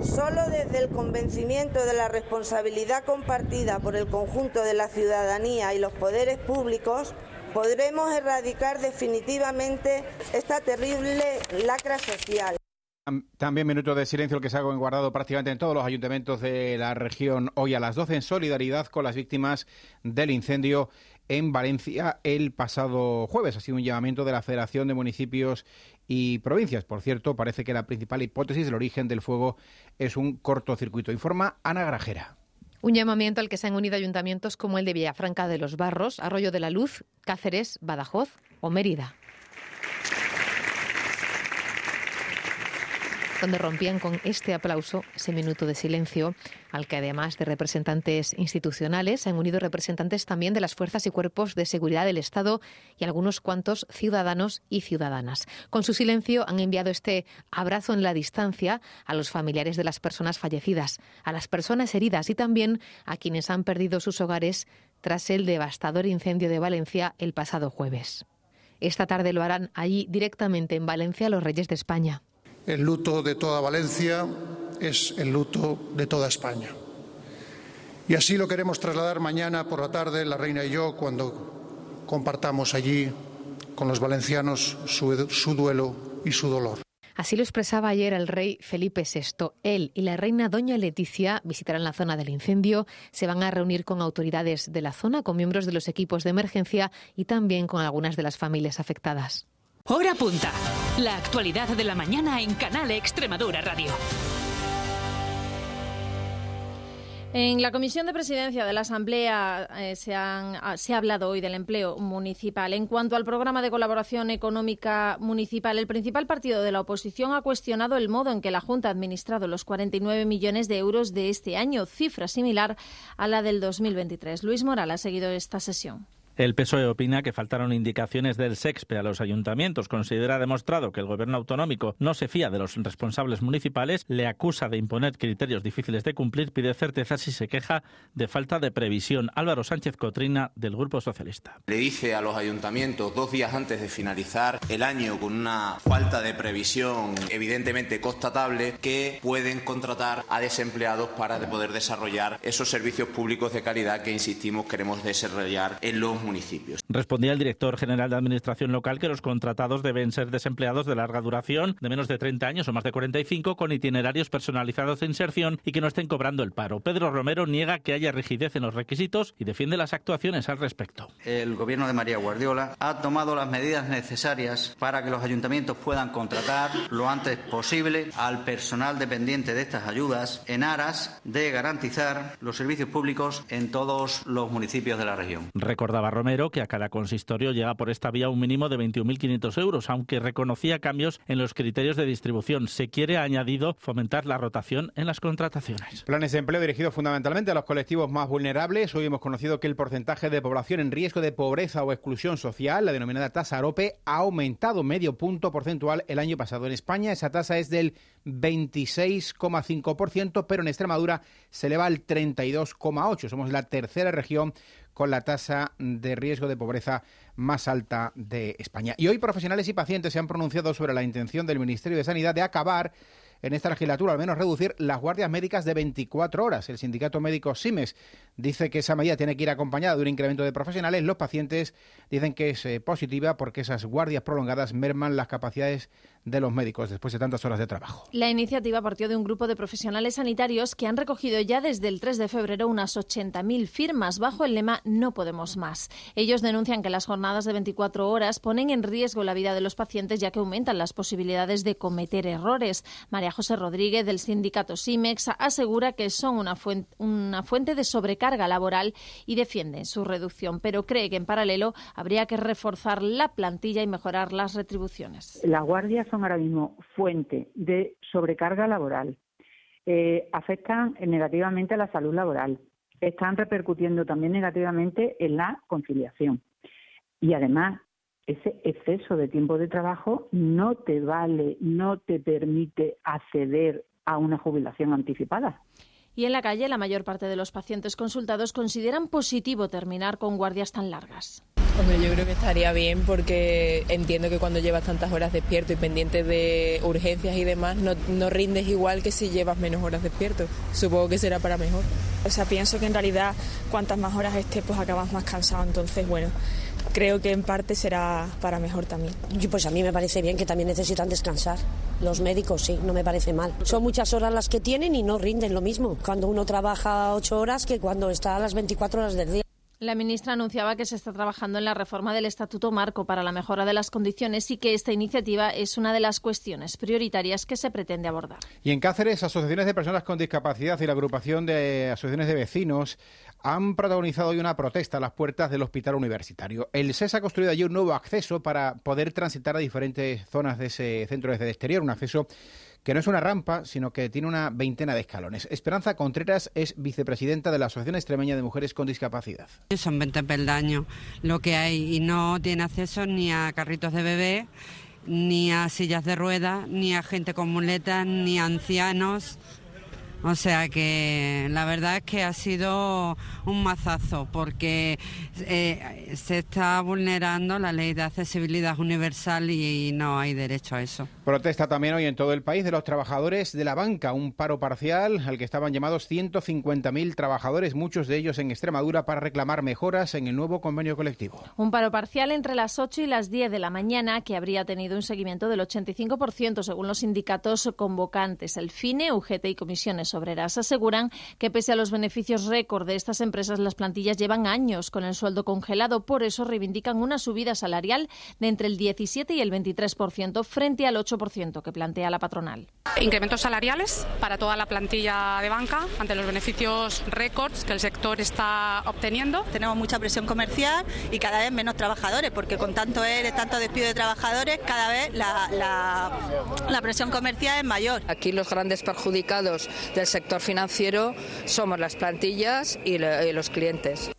S33: Solo desde el convencimiento de la responsabilidad compartida por el conjunto de la ciudadanía y los poderes públicos podremos erradicar definitivamente esta terrible lacra social.
S2: También minuto de silencio que se ha guardado prácticamente en todos los ayuntamientos de la región hoy a las 12 en solidaridad con las víctimas del incendio en Valencia el pasado jueves. Ha sido un llamamiento de la Federación de Municipios y Provincias. Por cierto, parece que la principal hipótesis del origen del fuego es un cortocircuito. Informa Ana Grajera.
S34: Un llamamiento al que se han unido ayuntamientos como el de Villafranca de los Barros, Arroyo de la Luz, Cáceres, Badajoz o Mérida. Donde rompían con este aplauso ese minuto de silencio al que además de representantes institucionales han unido representantes también de las fuerzas y cuerpos de seguridad del Estado y algunos cuantos ciudadanos y ciudadanas. Con su silencio han enviado este abrazo en la distancia a los familiares de las personas fallecidas, a las personas heridas y también a quienes han perdido sus hogares tras el devastador incendio de Valencia el pasado jueves. Esta tarde lo harán allí directamente en Valencia los Reyes de España.
S35: El luto de toda Valencia es el luto de toda España. Y así lo queremos trasladar mañana por la tarde, la reina y yo, cuando compartamos allí con los valencianos su, duelo y su dolor.
S34: Así lo expresaba ayer el rey Felipe VI. Él y la reina Doña Leticia visitarán la zona del incendio, se van a reunir con autoridades de la zona, con miembros de los equipos de emergencia y también con algunas de las familias afectadas.
S36: Hora punta. La actualidad de la mañana en Canal Extremadura Radio.
S6: En la Comisión de Presidencia de la Asamblea eh, se, ah, se, ha hablado hoy del empleo municipal. En cuanto al programa de colaboración económica municipal, el principal partido de la oposición ha cuestionado el modo en que la Junta ha administrado los 49 millones de euros de este año, cifra similar a la del 2023. Luis Moral ha seguido esta sesión.
S37: El PSOE opina que faltaron indicaciones del SEXPE a los ayuntamientos. Considera demostrado que el gobierno autonómico no se fía de los responsables municipales, le acusa de imponer criterios difíciles de cumplir, pide certezas y se queja de falta de previsión. Álvaro Sánchez Cotrina, del Grupo Socialista.
S38: Le dice a los ayuntamientos dos días antes de finalizar el año con una falta de previsión evidentemente constatable que pueden contratar a desempleados para poder desarrollar esos servicios públicos de calidad que, insistimos, queremos desarrollar en los municipios.
S37: Respondía el director general de Administración Local que los contratados deben ser desempleados de larga duración, de menos de 30 años o más de 45, con itinerarios personalizados de inserción y que no estén cobrando el paro. Pedro Romero niega que haya rigidez en los requisitos y defiende las actuaciones al respecto.
S39: El gobierno de María Guardiola ha tomado las medidas necesarias para que los ayuntamientos puedan contratar lo antes posible al personal dependiente de estas ayudas en aras de garantizar los servicios públicos en todos los municipios de la región.
S37: Recordaba Romero que a cada consistorio llega por esta vía un mínimo de 21.500 euros, aunque reconocía cambios en los criterios de distribución. Se quiere, añadido, fomentar la rotación en las contrataciones.
S2: Planes de empleo dirigidos fundamentalmente a los colectivos más vulnerables. Hoy hemos conocido que el porcentaje de población en riesgo de pobreza o exclusión social, la denominada tasa AROPE, ha aumentado medio punto porcentual el año pasado. En España esa tasa es del 26,5%, pero en Extremadura se eleva al 32,8%. Somos la tercera región con la tasa de riesgo de pobreza más alta de España. Y hoy profesionales y pacientes se han pronunciado sobre la intención del Ministerio de Sanidad de acabar en esta legislatura, al menos reducir las guardias médicas de 24 horas. El sindicato médico SIMES dice que esa medida tiene que ir acompañada de un incremento de profesionales. Los pacientes dicen que es eh, positiva porque esas guardias prolongadas merman las capacidades de los médicos después de tantas horas de trabajo.
S6: La iniciativa partió de un grupo de profesionales sanitarios que han recogido ya desde el 3 de febrero unas 80.000 firmas bajo el lema No podemos más. Ellos denuncian que las jornadas de 24 horas ponen en riesgo la vida de los pacientes ya que aumentan las posibilidades de cometer errores. María José Rodríguez del sindicato SIMEX asegura que son una fuente, una fuente de sobrecarga laboral y defiende su reducción, pero cree que en paralelo habría que reforzar la plantilla y mejorar las retribuciones.
S40: Las guardias son ahora mismo fuente de sobrecarga laboral, eh, afectan negativamente a la salud laboral, están repercutiendo también negativamente en la conciliación. Y además, ese exceso de tiempo de trabajo no te vale, no te permite acceder a una jubilación anticipada.
S6: Y en la calle, la mayor parte de los pacientes consultados consideran positivo terminar con guardias tan largas.
S41: Hombre, yo creo que estaría bien porque entiendo que cuando llevas tantas horas despierto y pendiente de urgencias y demás, no, no, rindes igual que si llevas menos horas despierto. Supongo que será para mejor.
S42: O sea, pienso que en realidad cuantas más horas estés, pues acabas más cansado. Entonces, bueno, creo que en parte será para mejor también.
S43: Pues a mí me parece bien que también necesitan descansar. Los médicos sí, no me parece mal. Son muchas horas las que tienen y no rinden lo mismo cuando uno trabaja ocho horas que cuando está a las 24 horas del día.
S6: La ministra anunciaba que se está trabajando en la reforma del Estatuto Marco para la mejora de las condiciones y que esta iniciativa es una de las cuestiones prioritarias que se pretende abordar.
S2: Y en Cáceres, asociaciones de personas con discapacidad y la agrupación de asociaciones de vecinos han protagonizado hoy una protesta a las puertas del hospital universitario. El SES ha construido allí un nuevo acceso para poder transitar a diferentes zonas de ese centro desde el exterior, un acceso que no es una rampa, sino que tiene una veintena de escalones. Esperanza Contreras es vicepresidenta de la Asociación Extremeña de Mujeres con Discapacidad.
S36: Son 20 peldaños lo que hay y no tiene acceso ni a carritos de bebé, ni a sillas de ruedas, ni a gente con muletas, ni a ancianos. O sea que la verdad es que ha sido un mazazo porque eh, se está vulnerando la ley de accesibilidad universal y no hay derecho a eso.
S2: Protesta también hoy en todo el país de los trabajadores de la banca, un paro parcial al que estaban llamados 150.000 trabajadores, muchos de ellos en Extremadura, para reclamar mejoras en el nuevo convenio colectivo.
S6: Un paro parcial entre las 8 y las 10 de la mañana que habría tenido un seguimiento del 85% según los sindicatos convocantes. El FINE, UGT y comisiones obreras aseguran que pese a los beneficios récord de estas empresas, las plantillas llevan años con el sueldo congelado. Por eso reivindican una subida salarial de entre el 17 y el 23% frente al 8% que plantea la patronal.
S44: Incrementos salariales para toda la plantilla de banca ante los beneficios récords que el sector está obteniendo.
S45: Tenemos mucha presión comercial y cada vez menos trabajadores, porque con tanto ERE, tanto despido de trabajadores, cada vez la, la, la presión comercial es mayor.
S46: Aquí los grandes perjudicados del sector financiero somos las plantillas y los clientes.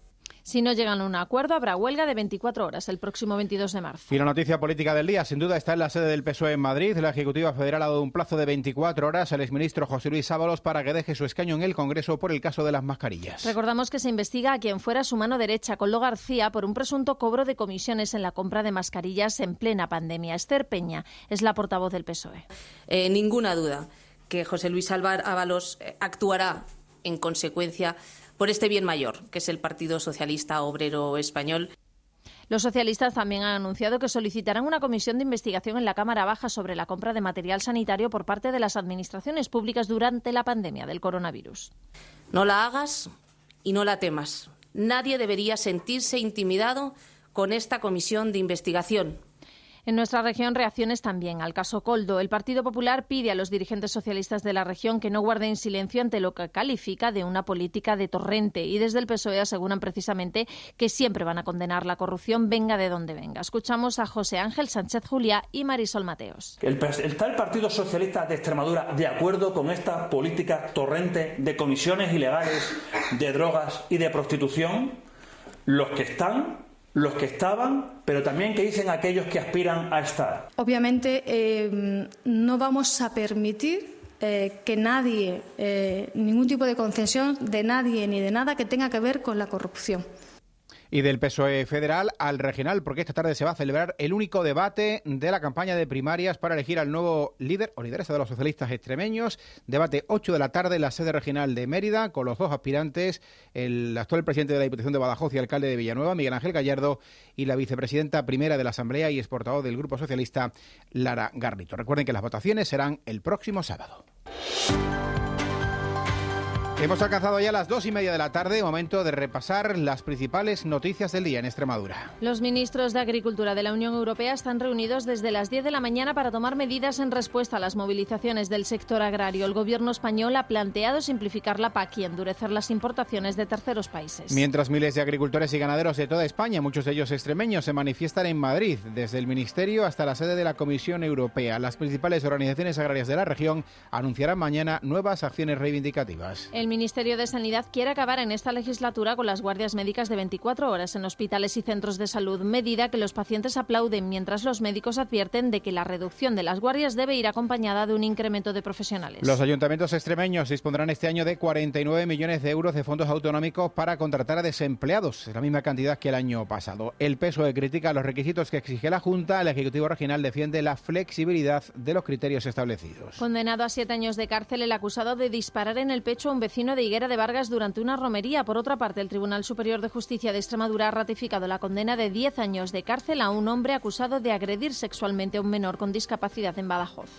S6: Si no llegan a un acuerdo, habrá huelga de 24 horas el próximo 22 de marzo.
S2: Y la noticia política del día, sin duda, está en la sede del PSOE en Madrid. La Ejecutiva Federal ha dado un plazo de 24 horas al exministro José Luis Ábalos para que deje su escaño en el Congreso por el caso de las mascarillas.
S6: Recordamos que se investiga a quien fuera su mano derecha, Coldo García, por un presunto cobro de comisiones en la compra de mascarillas en plena pandemia. Esther Peña es la portavoz del PSOE.
S47: Eh, ninguna duda que José Luis Ábalos eh, actuará en consecuencia por este bien mayor, que es el Partido Socialista Obrero Español.
S6: Los socialistas también han anunciado que solicitarán una comisión de investigación en la Cámara Baja sobre la compra de material sanitario por parte de las administraciones públicas durante la pandemia del coronavirus.
S47: No la hagas y no la temas. Nadie debería sentirse intimidado con esta comisión de investigación.
S6: En nuestra región, reacciones también al caso Coldo. El Partido Popular pide a los dirigentes socialistas de la región que no guarden silencio ante lo que califica de una política de torrente y desde el PSOE aseguran precisamente que siempre van a condenar la corrupción, venga de donde venga. Escuchamos a José Ángel Sánchez Juliá y Marisol Mateos.
S48: ¿Está el Partido Socialista de Extremadura de acuerdo con esta política torrente de comisiones ilegales, de drogas y de prostitución? Los que están los que estaban, pero también que dicen aquellos que aspiran a estar.
S49: Obviamente eh, no vamos a permitir eh, que nadie, eh, ningún tipo de concesión de nadie ni de nada que tenga que ver con la corrupción
S2: y del PSOE federal al regional, porque esta tarde se va a celebrar el único debate de la campaña de primarias para elegir al nuevo líder o lideresa de los socialistas extremeños. Debate 8 de la tarde en la sede regional de Mérida, con los dos aspirantes, el actual presidente de la Diputación de Badajoz y alcalde de Villanueva, Miguel Ángel Gallardo, y la vicepresidenta primera de la Asamblea y exportador del Grupo Socialista, Lara Garrito. Recuerden que las votaciones serán el próximo sábado. Hemos alcanzado ya las dos y media de la tarde, momento de repasar las principales noticias del día en Extremadura.
S6: Los ministros de Agricultura de la Unión Europea están reunidos desde las 10 de la mañana para tomar medidas en respuesta a las movilizaciones del sector agrario. El gobierno español ha planteado simplificar la PAC y endurecer las importaciones de terceros países.
S2: Mientras miles de agricultores y ganaderos de toda España, muchos de ellos extremeños, se manifiestan en Madrid, desde el Ministerio hasta la sede de la Comisión Europea. Las principales organizaciones agrarias de la región anunciarán mañana nuevas acciones reivindicativas.
S6: El Ministerio de Sanidad quiere acabar en esta legislatura con las guardias médicas de 24 horas en hospitales y centros de salud, medida que los pacientes aplauden mientras los médicos advierten de que la reducción de las guardias debe ir acompañada de un incremento de profesionales.
S2: Los ayuntamientos extremeños dispondrán este año de 49 millones de euros de fondos autonómicos para contratar a desempleados, la misma cantidad que el año pasado. El PSOE critica los requisitos que exige la Junta, el Ejecutivo Regional defiende la flexibilidad de los criterios establecidos.
S6: Condenado a siete años de cárcel el acusado de disparar en el pecho a un vecino de Higuera de Vargas durante una romería. Por otra parte, el Tribunal Superior de Justicia de Extremadura ha ratificado la condena de 10 años de cárcel a un hombre acusado de agredir sexualmente a un menor con discapacidad en Badajoz.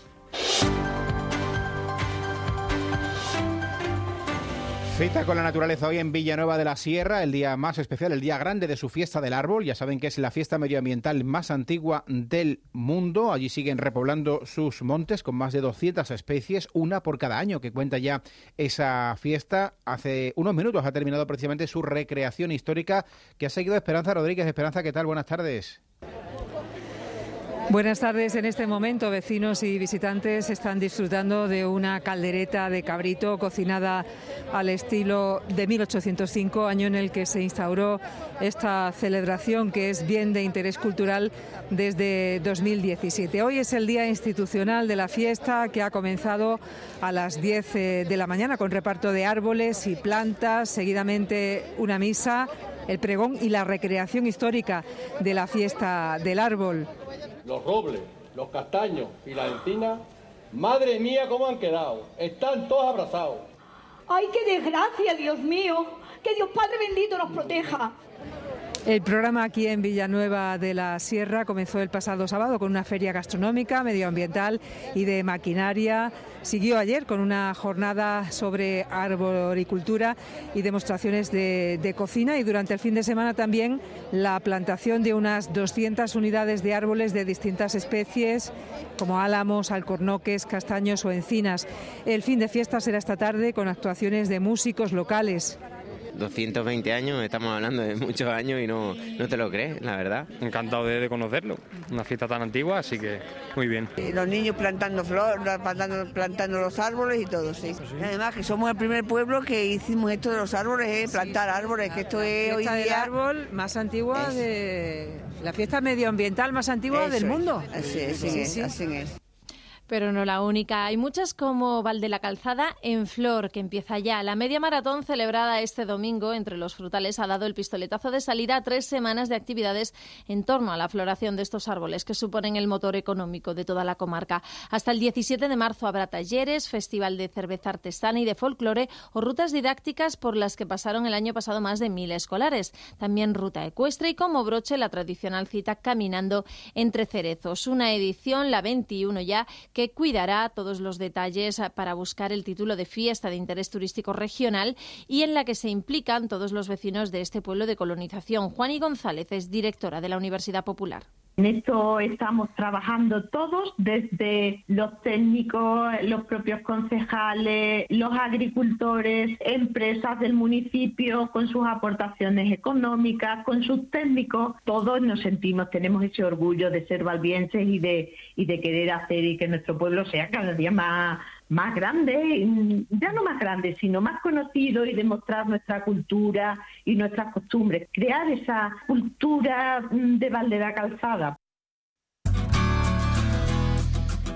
S2: Cita con la naturaleza hoy en Villanueva de la Sierra, el día más especial, el día grande de su fiesta del árbol. Ya saben que es la fiesta medioambiental más antigua del mundo. Allí siguen repoblando sus montes con más de 200 especies, una por cada año que cuenta ya esa fiesta. Hace unos minutos ha terminado precisamente su recreación histórica que ha seguido Esperanza Rodríguez. Esperanza, ¿qué tal? Buenas tardes.
S50: Buenas tardes. En este momento, vecinos y visitantes están disfrutando de una caldereta de cabrito cocinada al estilo de 1805, año en el que se instauró esta celebración que es bien de interés cultural desde 2017. Hoy es el día institucional de la fiesta que ha comenzado a las 10 eh, de la mañana con reparto de árboles y plantas, seguidamente una misa el pregón y la recreación histórica de la fiesta del árbol
S51: los robles, los castaños y la encina, madre mía, cómo han quedado. Están todos abrazados.
S52: ¡Ay, qué desgracia, Dios mío! Que Dios Padre bendito nos proteja.
S50: El programa aquí en Villanueva de la Sierra comenzó el pasado sábado con una feria gastronómica, medioambiental y de maquinaria. Siguió ayer con una jornada sobre arboricultura y demostraciones de, cocina y durante el fin de semana también la plantación de unas 200 unidades de árboles de distintas especies como álamos, alcornoques, castaños o encinas. El fin de fiesta será esta tarde con actuaciones de músicos locales.
S53: 220 años, estamos hablando de muchos años y no, no te lo crees, la verdad.
S54: Encantado de, conocerlo, una fiesta tan antigua, así que muy bien.
S55: los niños plantando flores, plantando, plantando los árboles y todo, sí. Además que somos el primer pueblo que hicimos esto de los árboles, ¿eh? plantar árboles, que esto es
S50: hoy día... árbol más antigua de... La fiesta medioambiental más antigua del mundo.
S55: Así, es, así es.
S6: Pero no la única. Hay muchas como Valde la Calzada en Flor, que empieza ya. La media maratón celebrada este domingo entre los frutales ha dado el pistoletazo de salida a tres semanas de actividades en torno a la floración de estos árboles, que suponen el motor económico de toda la comarca. Hasta el 17 de marzo habrá talleres, festival de cerveza artesana y de folclore o rutas didácticas por las que pasaron el año pasado más de mil escolares. También ruta ecuestre y como broche la tradicional cita Caminando entre Cerezos. Una edición, la 21 ya, que cuidará todos los detalles para buscar el título de fiesta de interés turístico regional y en la que se implican todos los vecinos de este pueblo de colonización. Juani González es directora de la Universidad Popular.
S56: En esto estamos trabajando todos, desde los técnicos, los propios concejales, los agricultores, empresas del municipio, con sus aportaciones económicas, con sus técnicos. Todos nos sentimos, tenemos ese orgullo de ser valbienses y de, y de querer hacer y que nuestro pueblo sea cada día más, más grande, ya no más grande, sino más conocido y demostrar nuestra cultura y nuestras costumbres, crear esa cultura mm, de Valdera Calzada.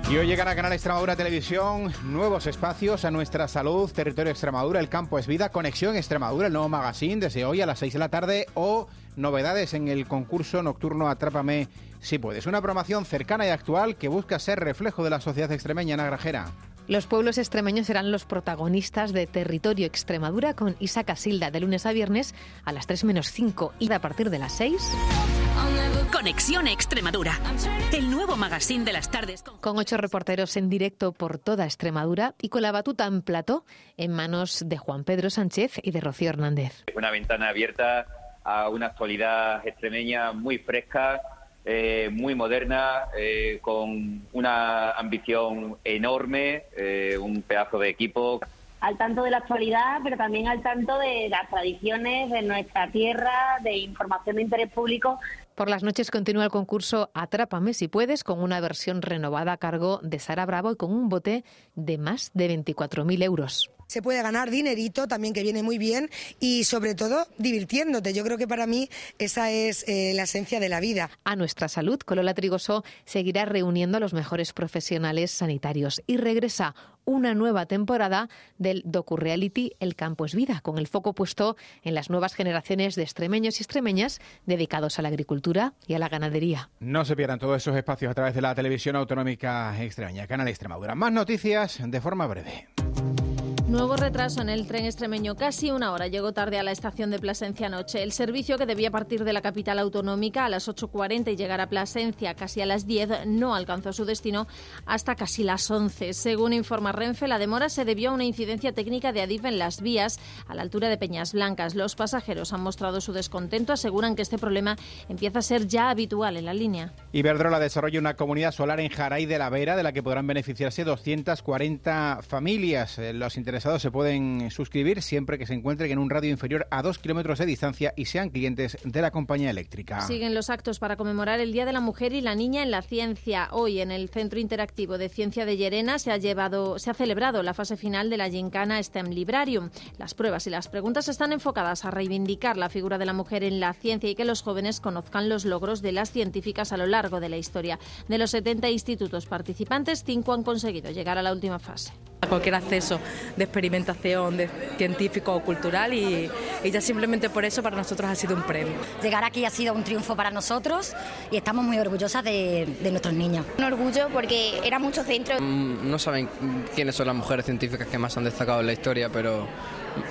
S2: Y hoy llegan a Canal Extremadura Televisión nuevos espacios a nuestra salud, territorio Extremadura, el campo es vida, conexión Extremadura, el nuevo magazine desde hoy a las 6 de la tarde o novedades en el concurso nocturno Atrápame si puedes. Una programación cercana y actual que busca ser reflejo de la sociedad extremeña, Ana Grajera.
S34: Los pueblos extremeños serán los protagonistas de Territorio Extremadura con Isaac Asilda de lunes a viernes a las 3 menos 5 y a partir de las 6.
S57: Conexión Extremadura, el nuevo magazine de las tardes.
S34: Con ocho reporteros en directo por toda Extremadura y con la batuta en plato en manos de Juan Pedro Sánchez y de Rocío Hernández.
S58: Una ventana abierta a una actualidad extremeña muy fresca eh, muy moderna, eh, con una ambición enorme, eh, un pedazo de equipo.
S59: Al tanto de la actualidad, pero también al tanto de las tradiciones de nuestra tierra, de información de interés público.
S34: Por las noches continúa el concurso Atrápame si puedes, con una versión renovada a cargo de Sara Bravo y con un bote de más de 24.000 euros
S60: se puede ganar dinerito también que viene muy bien y sobre todo divirtiéndote. Yo creo que para mí esa es eh, la esencia de la vida.
S34: A nuestra salud, Colola Trigoso seguirá reuniendo a los mejores profesionales sanitarios y regresa una nueva temporada del docu-reality El campo es vida, con el foco puesto en las nuevas generaciones de extremeños y extremeñas dedicados a la agricultura y a la ganadería.
S2: No se pierdan todos esos espacios a través de la televisión autonómica extremeña, Canal Extremadura. Más noticias de forma breve.
S6: Nuevo retraso en el tren extremeño. Casi una hora llegó tarde a la estación de Plasencia anoche. El servicio que debía partir de la capital autonómica a las 8.40 y llegar a Plasencia casi a las 10 no alcanzó su destino hasta casi las 11. Según informa Renfe, la demora se debió a una incidencia técnica de Adif en las vías a la altura de Peñas Blancas. Los pasajeros han mostrado su descontento. Aseguran que este problema empieza a ser ya habitual en la línea.
S2: Iberdrola desarrolla una comunidad solar en Jaray de la Vera de la que podrán beneficiarse 240 familias. Eh, los intereses se pueden suscribir siempre que se encuentren en un radio inferior a dos kilómetros de distancia y sean clientes de la compañía eléctrica.
S6: Siguen los actos para conmemorar el Día de la Mujer y la Niña en la Ciencia. Hoy en el Centro Interactivo de Ciencia de Llerena se ha, llevado, se ha celebrado la fase final de la Gincana STEM Librarium. Las pruebas y las preguntas están enfocadas a reivindicar la figura de la mujer en la ciencia y que los jóvenes conozcan los logros de las científicas a lo largo de la historia. De los 70 institutos participantes, cinco han conseguido llegar a la última fase
S61: a cualquier acceso de experimentación de científico o cultural y, ya simplemente por eso para nosotros ha sido un premio.
S62: Llegar aquí ha sido un triunfo para nosotros y estamos muy orgullosas de, nuestros niños.
S63: Un orgullo porque era mucho centro.
S46: Mm, no saben quiénes son las mujeres científicas que más han destacado en la historia, pero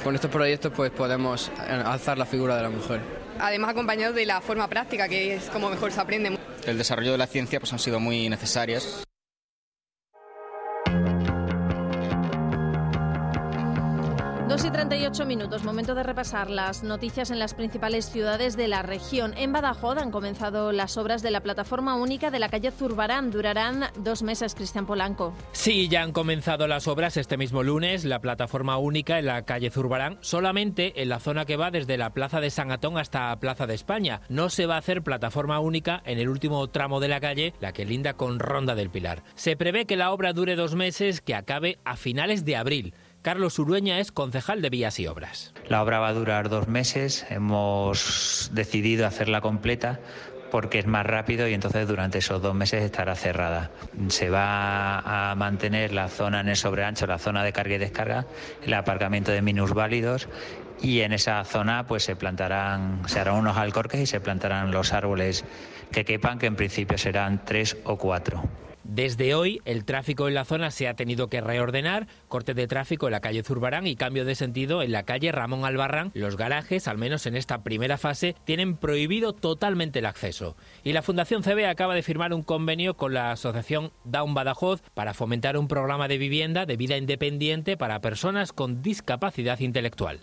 S46: con estos proyectos pues podemos alzar la figura de la mujer.
S64: Además acompañado de la forma práctica, que es como mejor se aprende.
S46: El desarrollo de la ciencia pues han sido muy necesarias.
S6: 2 y 38 minutos, momento de repasar las noticias en las principales ciudades de la región. En Badajoz han comenzado las obras de la plataforma única de la calle Zurbarán. Durarán dos meses, Cristian Polanco.
S28: Sí, ya han comenzado las obras este mismo lunes. La plataforma única en la calle Zurbarán, solamente en la zona que va desde la Plaza de San Atón hasta Plaza de España. No se va a hacer plataforma única en el último tramo de la calle, la que linda con Ronda del Pilar. Se prevé que la obra dure dos meses, que acabe a finales de abril. Carlos Urueña es concejal de Vías y Obras.
S65: La obra va a durar dos meses. Hemos decidido hacerla completa porque es más rápido y entonces durante esos dos meses estará cerrada. Se va a mantener la zona en el sobreancho, la zona de carga y descarga, el aparcamiento de minusválidos y en esa zona pues se plantarán, se harán unos alcorques y se plantarán los árboles que quepan, que en principio serán tres o cuatro.
S28: Desde hoy, el tráfico en la zona se ha tenido que reordenar, corte de tráfico en la calle Zurbarán y cambio de sentido en la calle Ramón Albarrán. Los garajes, al menos en esta primera fase, tienen prohibido totalmente el acceso. Y la Fundación CB acaba de firmar un convenio con la asociación Down Badajoz para fomentar un programa de vivienda de vida independiente para personas con discapacidad intelectual.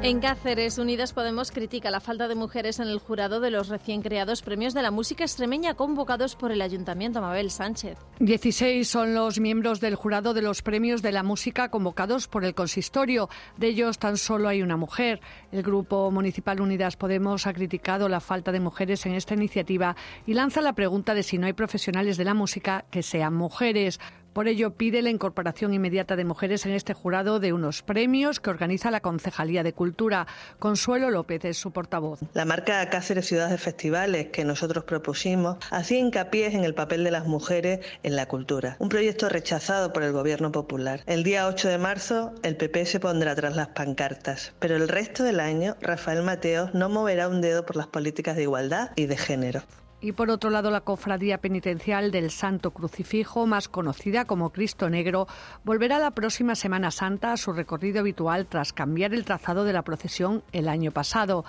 S6: En Cáceres, Unidas Podemos critica la falta de mujeres en el jurado de los recién creados premios de la música extremeña convocados por el Ayuntamiento Mabel Sánchez.
S66: 16 son los miembros del jurado de los premios de la música convocados por el consistorio. De ellos tan solo hay una mujer. El Grupo Municipal Unidas Podemos ha criticado la falta de mujeres en esta iniciativa y lanza la pregunta de si no hay profesionales de la música que sean mujeres. Por ello, pide la incorporación inmediata de mujeres en este jurado de unos premios que organiza la Concejalía de Cultura. Consuelo López es su portavoz.
S67: La marca Cáceres Ciudad de Festivales que nosotros propusimos hacía hincapié en el papel de las mujeres en la cultura, un proyecto rechazado por el Gobierno Popular. El día 8 de marzo el PP se pondrá tras las pancartas, pero el resto del año Rafael Mateos no moverá un dedo por las políticas de igualdad y de género.
S66: Y por otro lado, la cofradía penitencial del Santo Crucifijo, más conocida como Cristo Negro, volverá la próxima Semana Santa a su recorrido habitual tras cambiar el trazado de la procesión el año pasado.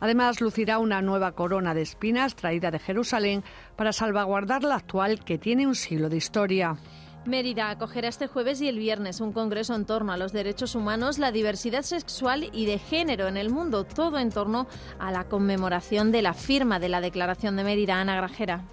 S66: Además, lucirá una nueva corona de espinas traída de Jerusalén para salvaguardar la actual que tiene un siglo de historia.
S6: Mérida acogerá este jueves y el viernes un congreso en torno a los derechos humanos, la diversidad sexual y de género en el mundo, todo en torno a la conmemoración de la firma de la Declaración de Mérida. Ana Grajera.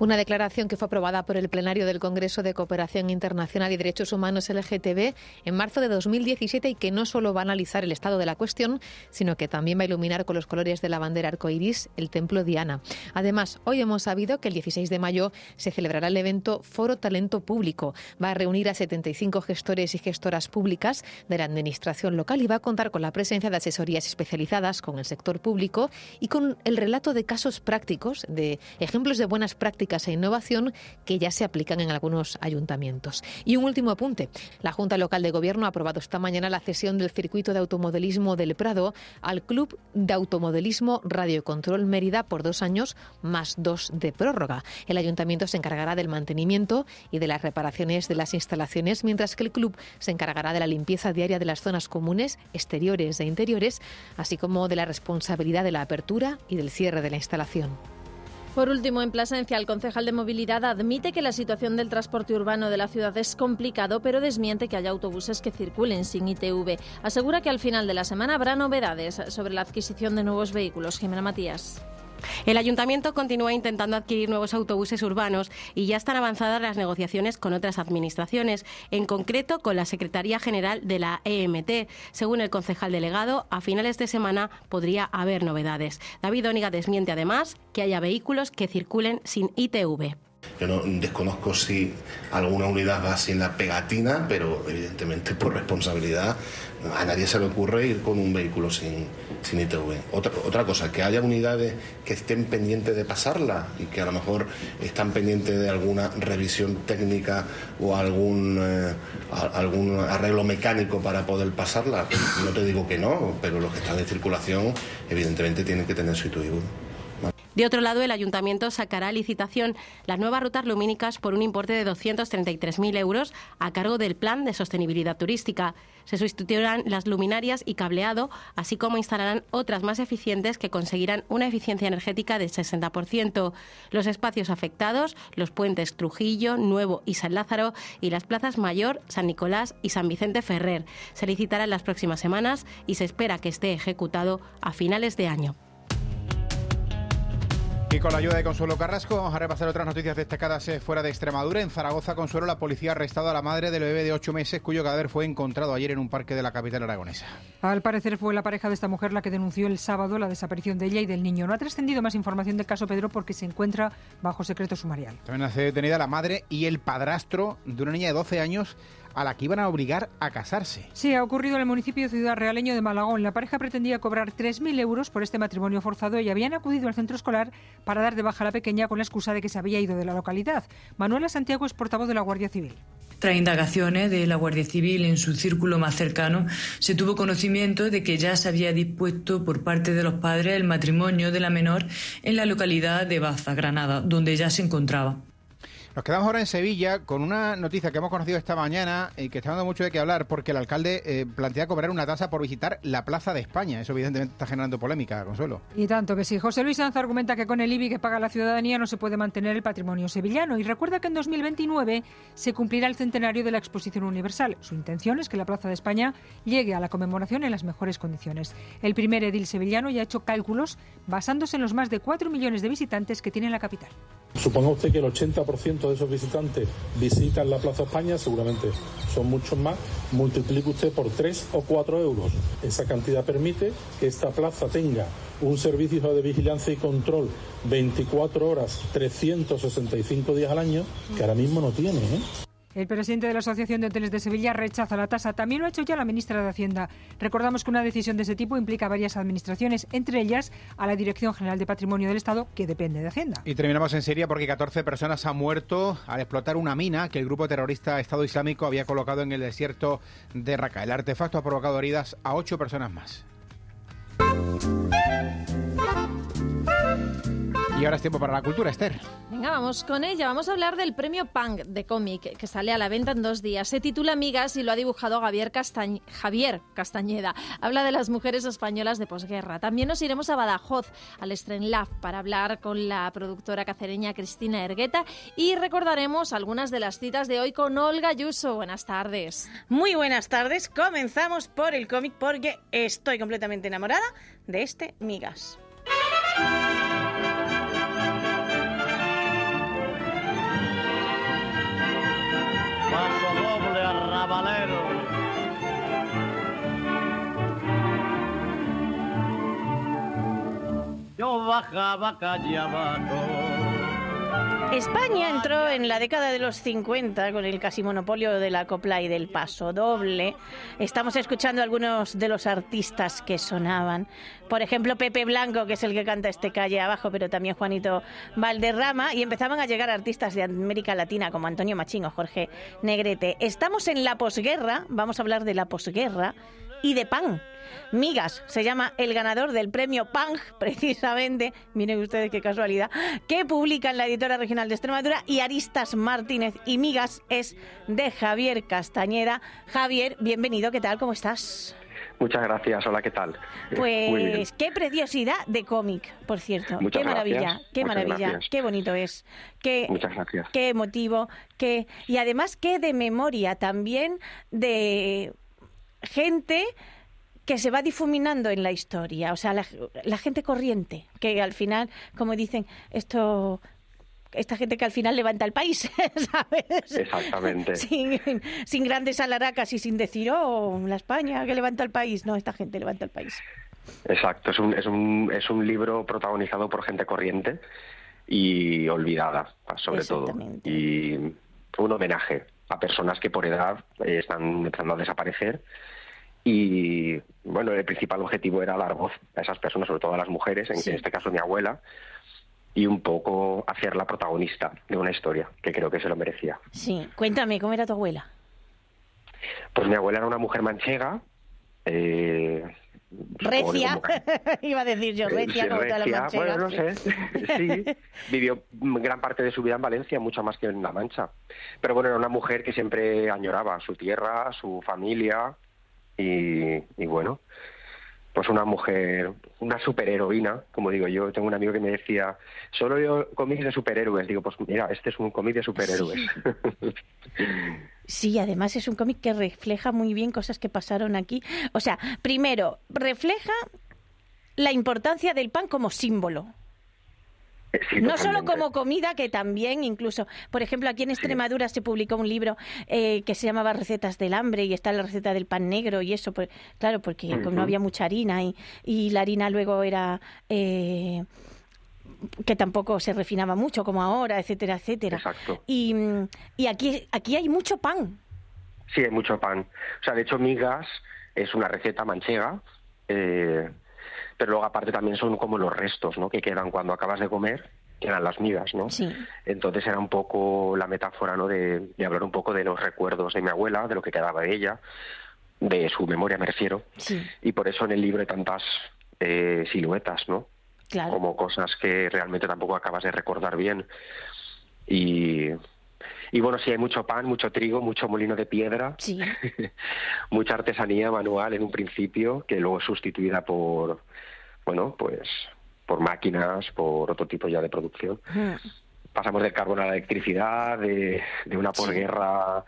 S34: Una declaración que fue aprobada por el plenario del Congreso de Cooperación Internacional y Derechos Humanos LGTB en marzo de 2017 y que no solo va a analizar el estado de la cuestión, sino que también va a iluminar con los colores de la bandera arcoiris el templo Diana. Además, hoy hemos sabido que el 16 de mayo se celebrará el evento Foro Talento Público. Va a reunir a 75 gestores y gestoras públicas de la administración local y va a contar con la presencia de asesorías especializadas con el sector público y con el relato de casos prácticos, de ejemplos de buenas prácticas e innovación que ya se aplican en algunos ayuntamientos. Y un último apunte. La Junta Local de Gobierno ha aprobado esta mañana la cesión del circuito de automodelismo del Prado al Club de Automodelismo Radio Control Mérida por dos años más dos de prórroga. El ayuntamiento se encargará del mantenimiento y de las reparaciones de las instalaciones, mientras que el club se encargará de la limpieza diaria de las zonas comunes, exteriores e interiores, así como de la responsabilidad de la apertura y del cierre de la instalación.
S6: Por último, en Plasencia, el concejal de movilidad admite que la situación del transporte urbano de la ciudad es complicado, pero desmiente que haya autobuses que circulen sin ITV. Asegura que al final de la semana habrá novedades sobre la adquisición de nuevos vehículos. Jimena Matías.
S68: El ayuntamiento continúa intentando adquirir nuevos autobuses urbanos y ya están avanzadas las negociaciones con otras administraciones, en concreto con la Secretaría General de la EMT. Según el concejal delegado, a finales de semana podría haber novedades. David Óniga desmiente además que haya vehículos que circulen sin ITV.
S33: Yo no desconozco si alguna unidad va sin la pegatina, pero evidentemente por responsabilidad a nadie se le ocurre ir con un vehículo sin, sin ITV. Otra, otra cosa, que haya unidades que estén pendientes de pasarla y que a lo mejor están pendientes de alguna revisión técnica o algún, eh, algún arreglo mecánico para poder pasarla. No te digo que no, pero los que están en circulación evidentemente tienen que tener su ITV.
S68: De otro lado, el ayuntamiento sacará a licitación las nuevas rutas lumínicas por un importe de 233.000 euros a cargo del Plan de Sostenibilidad Turística. Se sustituirán las luminarias y cableado, así como instalarán otras más eficientes que conseguirán una eficiencia energética del 60%. Los espacios afectados, los puentes Trujillo, Nuevo y San Lázaro y las plazas Mayor, San Nicolás y San Vicente Ferrer. Se licitará en las próximas semanas y se espera que esté ejecutado a finales de año.
S2: Y con la ayuda de Consuelo Carrasco vamos a repasar otras noticias destacadas eh, fuera de Extremadura. En Zaragoza, Consuelo, la policía ha arrestado a la madre del bebé de ocho meses cuyo cadáver fue encontrado ayer en un parque de la capital aragonesa.
S50: Al parecer fue la pareja de esta mujer la que denunció el sábado la desaparición de ella y del niño. No ha trascendido más información del caso Pedro porque se encuentra bajo secreto sumarial.
S2: También ha sido detenida la madre y el padrastro de una niña de 12 años a la que iban a obligar a casarse.
S50: Sí, ha ocurrido en el municipio de Ciudad Realeño de Malagón. La pareja pretendía cobrar 3.000 euros por este matrimonio forzado y habían acudido al centro escolar para dar de baja a la pequeña con la excusa de que se había ido de la localidad. Manuela Santiago es portavoz de la Guardia Civil.
S69: Tras indagaciones de la Guardia Civil en su círculo más cercano, se tuvo conocimiento de que ya se había dispuesto por parte de los padres el matrimonio de la menor en la localidad de Baza, Granada, donde ya se encontraba.
S2: Nos quedamos ahora en Sevilla con una noticia que hemos conocido esta mañana y que está dando mucho de qué hablar porque el alcalde eh, plantea cobrar una tasa por visitar la Plaza de España. Eso evidentemente está generando polémica, Consuelo.
S50: Y tanto que sí. José Luis Sanz argumenta que con el IBI que paga la ciudadanía no se puede mantener el patrimonio sevillano y recuerda que en 2029 se cumplirá el centenario de la Exposición Universal. Su intención es que la Plaza de España llegue a la conmemoración en las mejores condiciones. El primer edil sevillano ya ha hecho cálculos basándose en los más de 4 millones de visitantes que tiene la capital.
S70: Suponga usted que el 80% de esos visitantes visitan la Plaza España, seguramente son muchos más. Multiplique usted por 3 o 4 euros. Esa cantidad permite que esta plaza tenga un servicio de vigilancia y control 24 horas, 365 días al año, que ahora mismo no tiene. ¿eh?
S50: El presidente de la Asociación de Hoteles de Sevilla rechaza la tasa. También lo ha hecho ya la ministra de Hacienda. Recordamos que una decisión de ese tipo implica varias administraciones, entre ellas a la Dirección General de Patrimonio del Estado, que depende de Hacienda.
S2: Y terminamos en Siria porque 14 personas han muerto al explotar una mina que el grupo terrorista Estado Islámico había colocado en el desierto de Raqqa. El artefacto ha provocado heridas a ocho personas más. Y ahora es tiempo para la cultura, Esther.
S6: Venga, vamos con ella. Vamos a hablar del premio Punk de cómic que sale a la venta en dos días. Se titula Amigas y lo ha dibujado Javier, Javier Castañeda. Habla de las mujeres españolas de posguerra. También nos iremos a Badajoz, al Strenlab, para hablar con la productora cacereña Cristina Ergueta y recordaremos algunas de las citas de hoy con Olga Yuso. Buenas tardes.
S71: Muy buenas tardes. Comenzamos por el cómic porque estoy completamente enamorada de este Migas.
S72: Yo bajaba calle abajo.
S71: España entró en la década de los 50 con el casi monopolio de la copla y del paso doble. Estamos escuchando algunos de los artistas que sonaban. Por ejemplo, Pepe Blanco, que es el que canta este calle abajo, pero también Juanito Valderrama. Y empezaban a llegar artistas de América Latina como Antonio Machín o Jorge Negrete. Estamos en la posguerra, vamos a hablar de la posguerra y de pan. Migas se llama el ganador del premio PANG, [LAUGHS] precisamente, miren ustedes qué casualidad, que publica en la editora regional de Extremadura y Aristas Martínez y Migas es de Javier Castañeda. Javier, bienvenido, ¿qué tal? ¿Cómo estás?
S73: Muchas gracias, hola, ¿qué tal?
S71: Pues qué preciosidad de cómic, por cierto.
S73: Muchas
S71: qué maravilla,
S73: gracias.
S71: qué
S73: Muchas
S71: maravilla,
S73: gracias.
S71: qué bonito es. Qué,
S73: Muchas gracias.
S71: qué emotivo, qué y además qué de memoria también de gente que se va difuminando en la historia, o sea, la, la gente corriente, que al final, como dicen, esto esta gente que al final levanta el país, [LAUGHS] ¿sabes?
S73: Exactamente.
S71: Sin, sin grandes alaracas y sin decir, oh, la España que levanta el país. No, esta gente levanta el país.
S73: Exacto, es un, es, un, es un libro protagonizado por gente corriente y olvidada, sobre todo. Y un homenaje a personas que por edad eh, están empezando a desaparecer y bueno, el principal objetivo era dar voz a esas personas, sobre todo a las mujeres, en,
S71: Sí.
S73: en este caso mi abuela, y un poco hacerla protagonista de una historia, que creo que se lo merecía.
S71: Sí, cuéntame, ¿cómo era tu abuela?
S73: Pues mi abuela era una mujer manchega, eh,
S71: Recia, [LAUGHS] iba a decir yo, Recia, como toda la
S73: Bueno, no sé, [LAUGHS] sí, vivió gran parte de su vida en Valencia, mucho más que en La Mancha. Pero bueno, era una mujer que siempre añoraba su tierra, su familia y, y bueno, pues una mujer, una superheroína, como digo yo. Tengo un amigo que me decía, solo yo cómics de superhéroes. Digo, pues mira, este es un cómic de superhéroes.
S71: Sí. [LAUGHS] además es un cómic que refleja muy bien cosas que pasaron aquí. O sea, primero, refleja la importancia del pan como símbolo no solo como comida, que también incluso, por ejemplo, aquí en Extremadura se publicó un libro eh, que se llamaba Recetas del hambre y está la receta del pan negro y eso, pues, claro, porque no había mucha harina y, y la harina luego era... Eh, que tampoco se refinaba mucho como ahora, etcétera, etcétera.
S73: Exacto.
S71: Y, y aquí, aquí hay mucho pan.
S73: Sí, hay mucho pan. O sea, de hecho, migas es una receta manchega. Eh, pero luego aparte también son como los restos, ¿no? Que quedan cuando acabas de comer, quedan las migas, ¿no?
S71: Sí.
S73: Entonces era un poco la metáfora, ¿no? De, hablar un poco de los recuerdos de mi abuela, de lo que quedaba de ella, de su memoria me refiero.
S71: Sí.
S73: Y por eso en el libro hay tantas eh, siluetas, ¿no?
S71: Claro.
S73: Como cosas que realmente tampoco acabas de recordar bien. Y, y bueno, sí, hay mucho pan, mucho trigo, mucho molino de piedra,
S71: sí. [LAUGHS]
S73: mucha artesanía manual en un principio, que luego es sustituida por, bueno, pues por máquinas, por otro tipo ya de producción. Pasamos del carbón a la electricidad, de, de una posguerra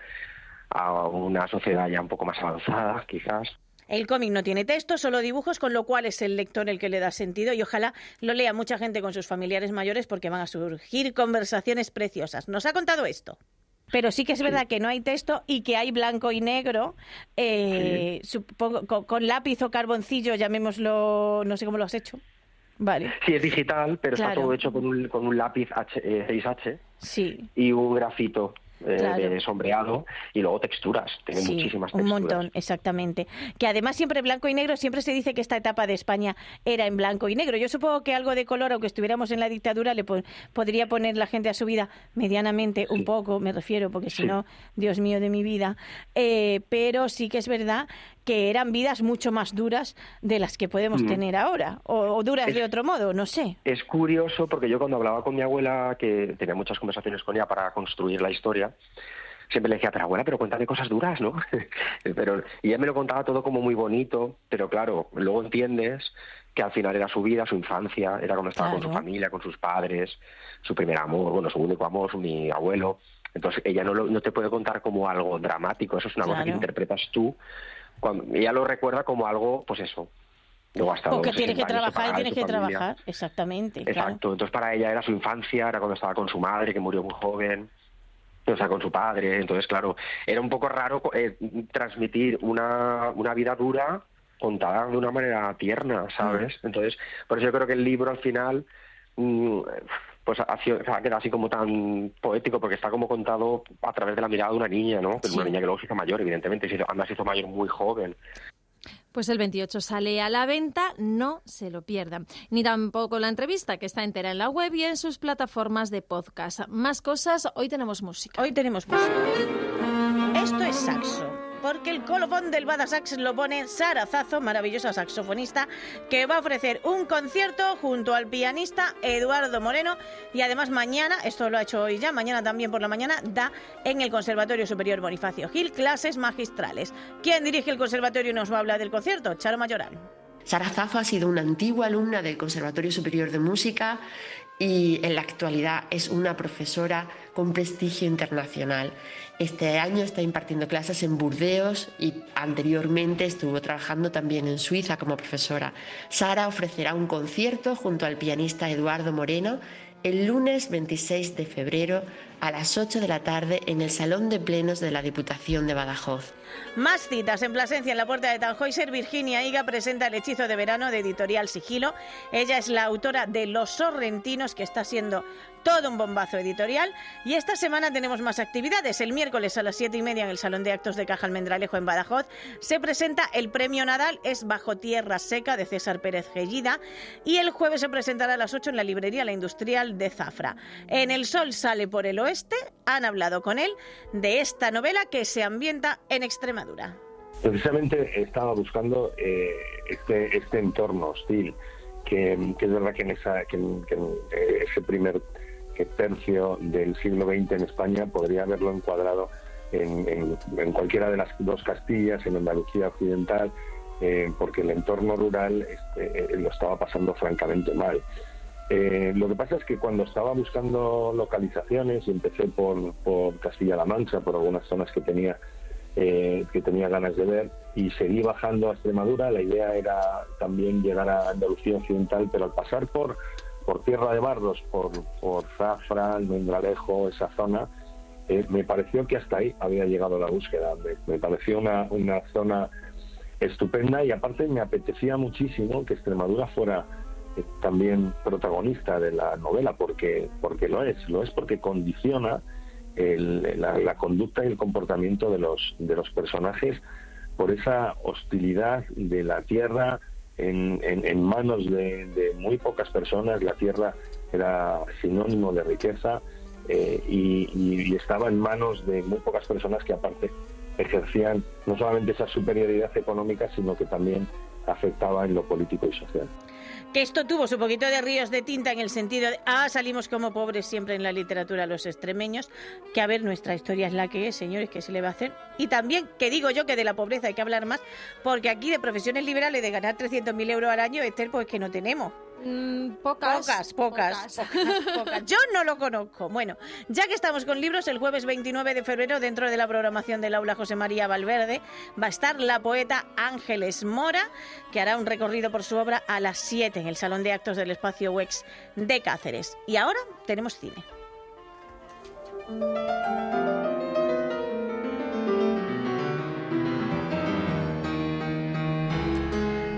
S73: a una sociedad ya un poco más avanzada, quizás.
S71: El cómic no tiene texto, solo dibujos, con lo cual es el lector el que le da sentido y ojalá lo lea mucha gente con sus familiares mayores porque van a surgir conversaciones preciosas. Nos ha contado esto. Pero sí que es verdad que no hay texto y que hay blanco y negro, eh, supongo, con, lápiz o carboncillo, llamémoslo, no sé cómo lo has hecho. Vale.
S73: Sí, es digital, pero está todo hecho con un, con un lápiz H, 6H
S71: eh, sí.
S73: y un grafito de sombreado y luego texturas, tiene muchísimas texturas.
S71: Un montón, exactamente. Que además siempre blanco y negro, siempre se dice que esta etapa de España era en blanco y negro. Yo supongo que algo de color, aunque estuviéramos en la dictadura, le podría poner la gente a su vida medianamente, un poco, me refiero, porque si no, Dios mío de mi vida. Eh, pero sí que es verdad que eran vidas mucho más duras de las que podemos mm. tener ahora, o, duras de otro modo, no sé.
S73: Es curioso porque yo cuando hablaba con mi abuela, que tenía muchas conversaciones con ella para construir la historia, siempre le decía, pero abuela, pero cuéntame cosas duras, ¿no? [LAUGHS] pero, y ella me lo contaba todo como muy bonito, pero claro, luego entiendes que al final era su vida, su infancia, era cuando estaba con su familia, con sus padres, su primer amor, bueno, su único amor, su mi abuelo. Entonces ella no, no te puede contar como algo dramático, eso es una cosa que interpretas tú ella lo recuerda como algo, pues eso,
S71: Porque tiene que trabajar y tiene que trabajar, exactamente.
S73: Exacto, entonces para ella era su infancia, era cuando estaba con su madre, que murió muy joven, o sea, con su padre, entonces claro, era un poco raro eh, transmitir una, una vida dura contada de una manera tierna, ¿sabes? Mm. Entonces, por eso yo creo que el libro al final... Mm, pues ha, sido, ha quedado así como tan poético porque está como contado a través de la mirada de una niña, ¿no? Una niña que luego se hizo mayor, evidentemente, y además se hizo mayor muy joven.
S6: Pues el 28 sale a la venta, no se lo pierdan. Ni tampoco la entrevista, que está entera en la web y en sus plataformas de podcast. Más cosas, hoy tenemos música.
S71: Hoy tenemos música. Esto es saxo porque el colofón del Badasax lo pone Sara Zazo, maravillosa saxofonista, que va a ofrecer un concierto junto al pianista Eduardo Moreno y además mañana, esto lo ha hecho hoy ya, mañana también por la mañana, da en el Conservatorio Superior Bonifacio Gil clases magistrales. ¿Quién dirige el conservatorio y nos va a hablar del concierto? Charo Mayoral.
S74: Sara Zazo ha sido una antigua alumna del Conservatorio Superior de Música y en la actualidad es una profesora con prestigio internacional. Este año está impartiendo clases en Burdeos y anteriormente estuvo trabajando también en Suiza como profesora. Sara ofrecerá un concierto junto al pianista Eduardo Moreno el lunes 26 de febrero a las 8 de la tarde en el Salón de Plenos de la Diputación de Badajoz.
S71: Más citas en Plasencia, en la puerta de Tanjoiser. Virginia Higa presenta El hechizo de verano de Editorial Sigilo. Ella es la autora de Los Sorrentinos, que está siendo todo un bombazo editorial. Y esta semana tenemos más actividades. El miércoles a las siete y media en el Salón de Actos de Caja Almendralejo en Badajoz se presenta el premio Nadal, es Bajo Tierra Seca de César Pérez Gellida. Y el jueves se presentará a las 8 en la librería La Industrial de Zafra. En El Sol sale por el oeste, han hablado con él de esta novela que se ambienta en Extremadura.
S33: Precisamente estaba buscando eh, este, este entorno hostil, que, es verdad que en, esa, que, eh, ese primer tercio del siglo XX en España podría haberlo encuadrado en, cualquiera de las dos Castillas, en Andalucía Occidental, eh, porque el entorno rural este, lo estaba pasando francamente mal. Lo que pasa es que cuando estaba buscando localizaciones, y empecé por, por Castilla-La Mancha, por algunas zonas que tenía eh, que tenía ganas de ver y seguí bajando a Extremadura. La idea era también llegar a Andalucía Occidental, pero al pasar por, por Tierra de Barros, por, por Zafra, Almendralejo, esa zona, eh, me pareció que hasta ahí había llegado la búsqueda. Me, pareció una, una zona estupenda y aparte me apetecía muchísimo que Extremadura fuera eh, también protagonista de la novela porque porque lo es lo es porque condiciona la, conducta y el comportamiento de los, de los personajes por esa hostilidad de la tierra en, manos de, muy pocas personas. La tierra era sinónimo de riqueza eh, y, estaba en manos de muy pocas personas que aparte ejercían no solamente esa superioridad económica, sino que también afectaba en lo político y social
S71: que esto tuvo su poquito de ríos de tinta en el sentido de, ah, salimos como pobres siempre en la literatura los extremeños, que a ver, nuestra historia es la que es, señores, que se le va a hacer? Y también, que digo yo que de la pobreza hay que hablar más, porque aquí de profesiones liberales de ganar 300.000 euros al año, Esther, pues que no tenemos.
S6: Mm, pocas,
S71: pocas, pocas, [LAUGHS] pocas, Yo no lo conozco. Bueno, ya que estamos con libros, el jueves 29 de febrero, dentro de la programación del aula José María Valverde, va a estar la poeta Ángeles Mora, que hará un recorrido por su obra a las 7 en el Salón de Actos del Espacio WEX de Cáceres. Y ahora tenemos cine.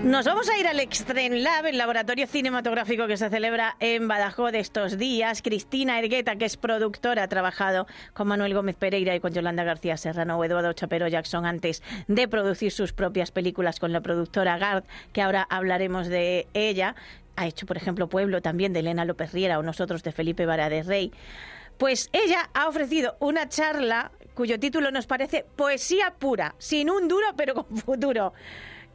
S71: Nos vamos a ir al Extreme Lab, el laboratorio cinematográfico que se celebra en Badajoz estos días. Cristina Ergueta, que es productora, ha trabajado con Manuel Gómez Pereira y con Yolanda García Serrano o Eduardo Chapero Jackson antes de producir sus propias películas con la productora Gard, que ahora hablaremos de ella. Ha hecho, por ejemplo, Pueblo también de Elena López Riera o nosotros de Felipe Vara de Rey. Pues ella ha ofrecido una charla cuyo título nos parece Poesía pura, sin un duro pero con futuro.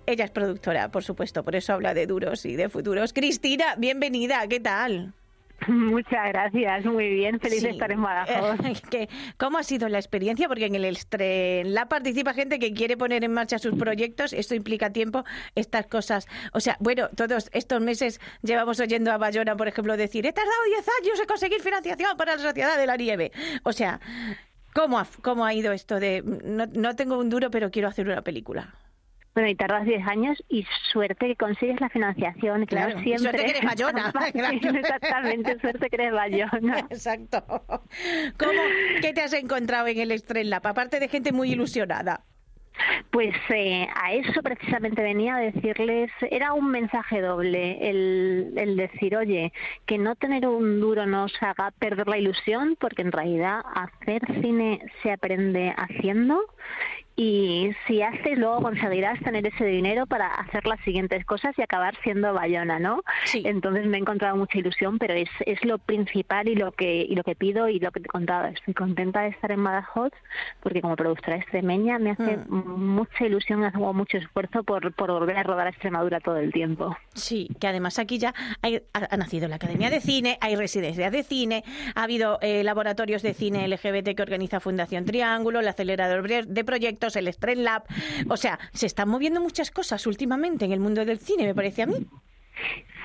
S71: Ella es productora, por supuesto, por eso habla de duros y de futuros. Cristina, bienvenida, ¿qué tal? [LAUGHS]
S75: Muchas gracias, muy bien, feliz de estar en Badajoz. [LAUGHS]
S71: ¿Cómo ha sido la experiencia? Porque en el la participa gente que quiere poner en marcha sus proyectos, esto implica tiempo, estas cosas. O sea, bueno, todos estos meses llevamos oyendo a Bayona, por ejemplo, decir, he tardado 10 años en conseguir financiación para la Sociedad de la Nieve. O sea, ¿cómo ha, cómo ha ido esto de, no, no tengo un duro, pero quiero hacer una película?
S75: Bueno, y tardas 10 años y suerte que consigues la financiación, claro, siempre...
S71: Suerte que eres bayona. [LAUGHS] [LAUGHS]
S75: Exactamente, suerte que eres bayona. [LAUGHS]
S71: Exacto. ¿Cómo, ¿Qué te has encontrado en el Estrella? Aparte de gente muy ilusionada.
S75: Pues eh, a eso precisamente venía a decirles, era un mensaje doble, el, el, decir, oye, que no tener un duro nos haga perder la ilusión, porque en realidad hacer cine se aprende haciendo y si haces luego conseguirás tener ese dinero para hacer las siguientes cosas y acabar siendo Bayona, ¿no? Entonces me he encontrado mucha ilusión, pero es, es lo principal y lo que y lo que pido y lo que te he contado. Estoy contenta de estar en Badajoz porque como productora extremeña me hace mm. mucha ilusión, hago mucho esfuerzo por, por volver a rodar a Extremadura todo el tiempo.
S71: Sí, que además aquí ya ha, nacido la Academia de Cine, hay residencias de cine, ha habido eh, laboratorios de cine LGBT que organiza Fundación Triángulo, el acelerador de proyectos el Stress Lab. O sea, se están moviendo muchas cosas últimamente en el mundo del cine, me parece a mí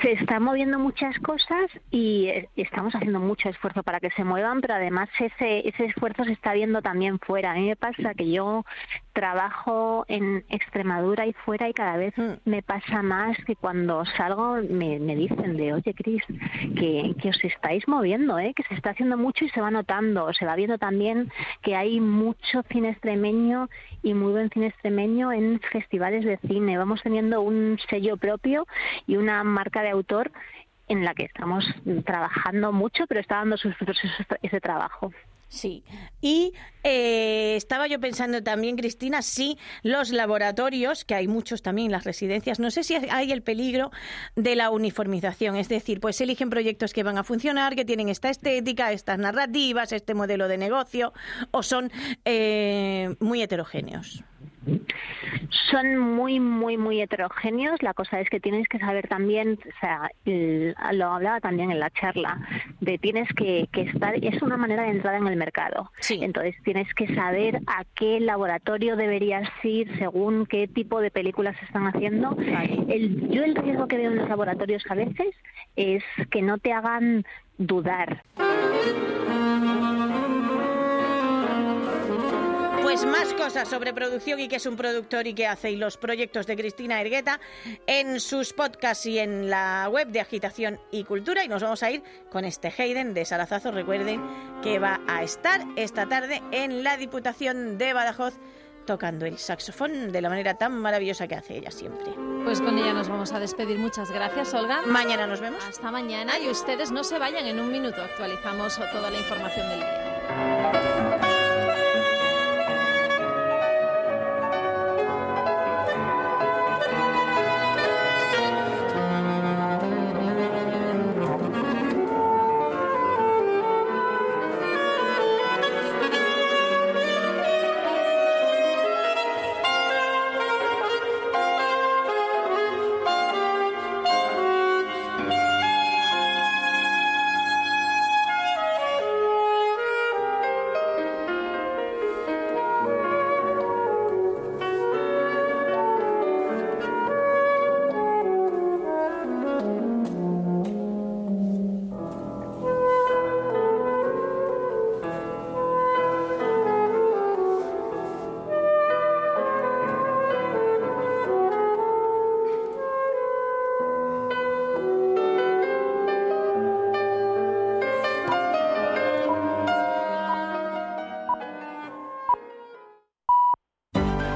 S75: se están moviendo muchas cosas y eh, estamos haciendo mucho esfuerzo para que se muevan, pero además ese, ese esfuerzo se está viendo también fuera. A mí me pasa que yo trabajo en Extremadura y fuera y cada vez mm. me pasa más que cuando salgo me, me dicen de, oye, Cris, que, que os estáis moviendo, ¿eh? que se está haciendo mucho y se va notando. Se va viendo también que hay mucho cine extremeño y muy buen cine extremeño en festivales de cine. Vamos teniendo un sello propio y una marca de autor en la que estamos trabajando mucho, pero está dando sus frutos ese trabajo.
S71: Sí, y eh, estaba yo pensando también, Cristina, sí, los laboratorios, que hay muchos también las residencias, no sé si hay el peligro de la uniformización, es decir, pues eligen proyectos que van a funcionar, que tienen esta estética, estas narrativas, este modelo de negocio, o son eh, muy heterogéneos.
S75: Son muy, muy, muy heterogéneos. La cosa es que tienes que saber también, o sea, lo hablaba también en la charla, de tienes que, estar, es una manera de entrar en el mercado. Entonces tienes que saber a qué laboratorio deberías ir según qué tipo de películas se están haciendo. El, yo el riesgo que veo en los laboratorios a veces es que no te hagan dudar.
S71: Pues más cosas sobre producción y qué es un productor y qué hace y los proyectos de Cristina Ergueta en sus podcasts y en la web de Agitación y Cultura. Y nos vamos a ir con este Hayden de Sarazazo. Recuerden que va a estar esta tarde en la Diputación de Badajoz tocando el saxofón de la manera tan maravillosa que hace ella siempre.
S6: Pues con ella nos vamos a despedir. Muchas gracias, Olga.
S71: Mañana nos vemos.
S6: Hasta mañana y ustedes no se vayan. En un minuto actualizamos toda la información del día.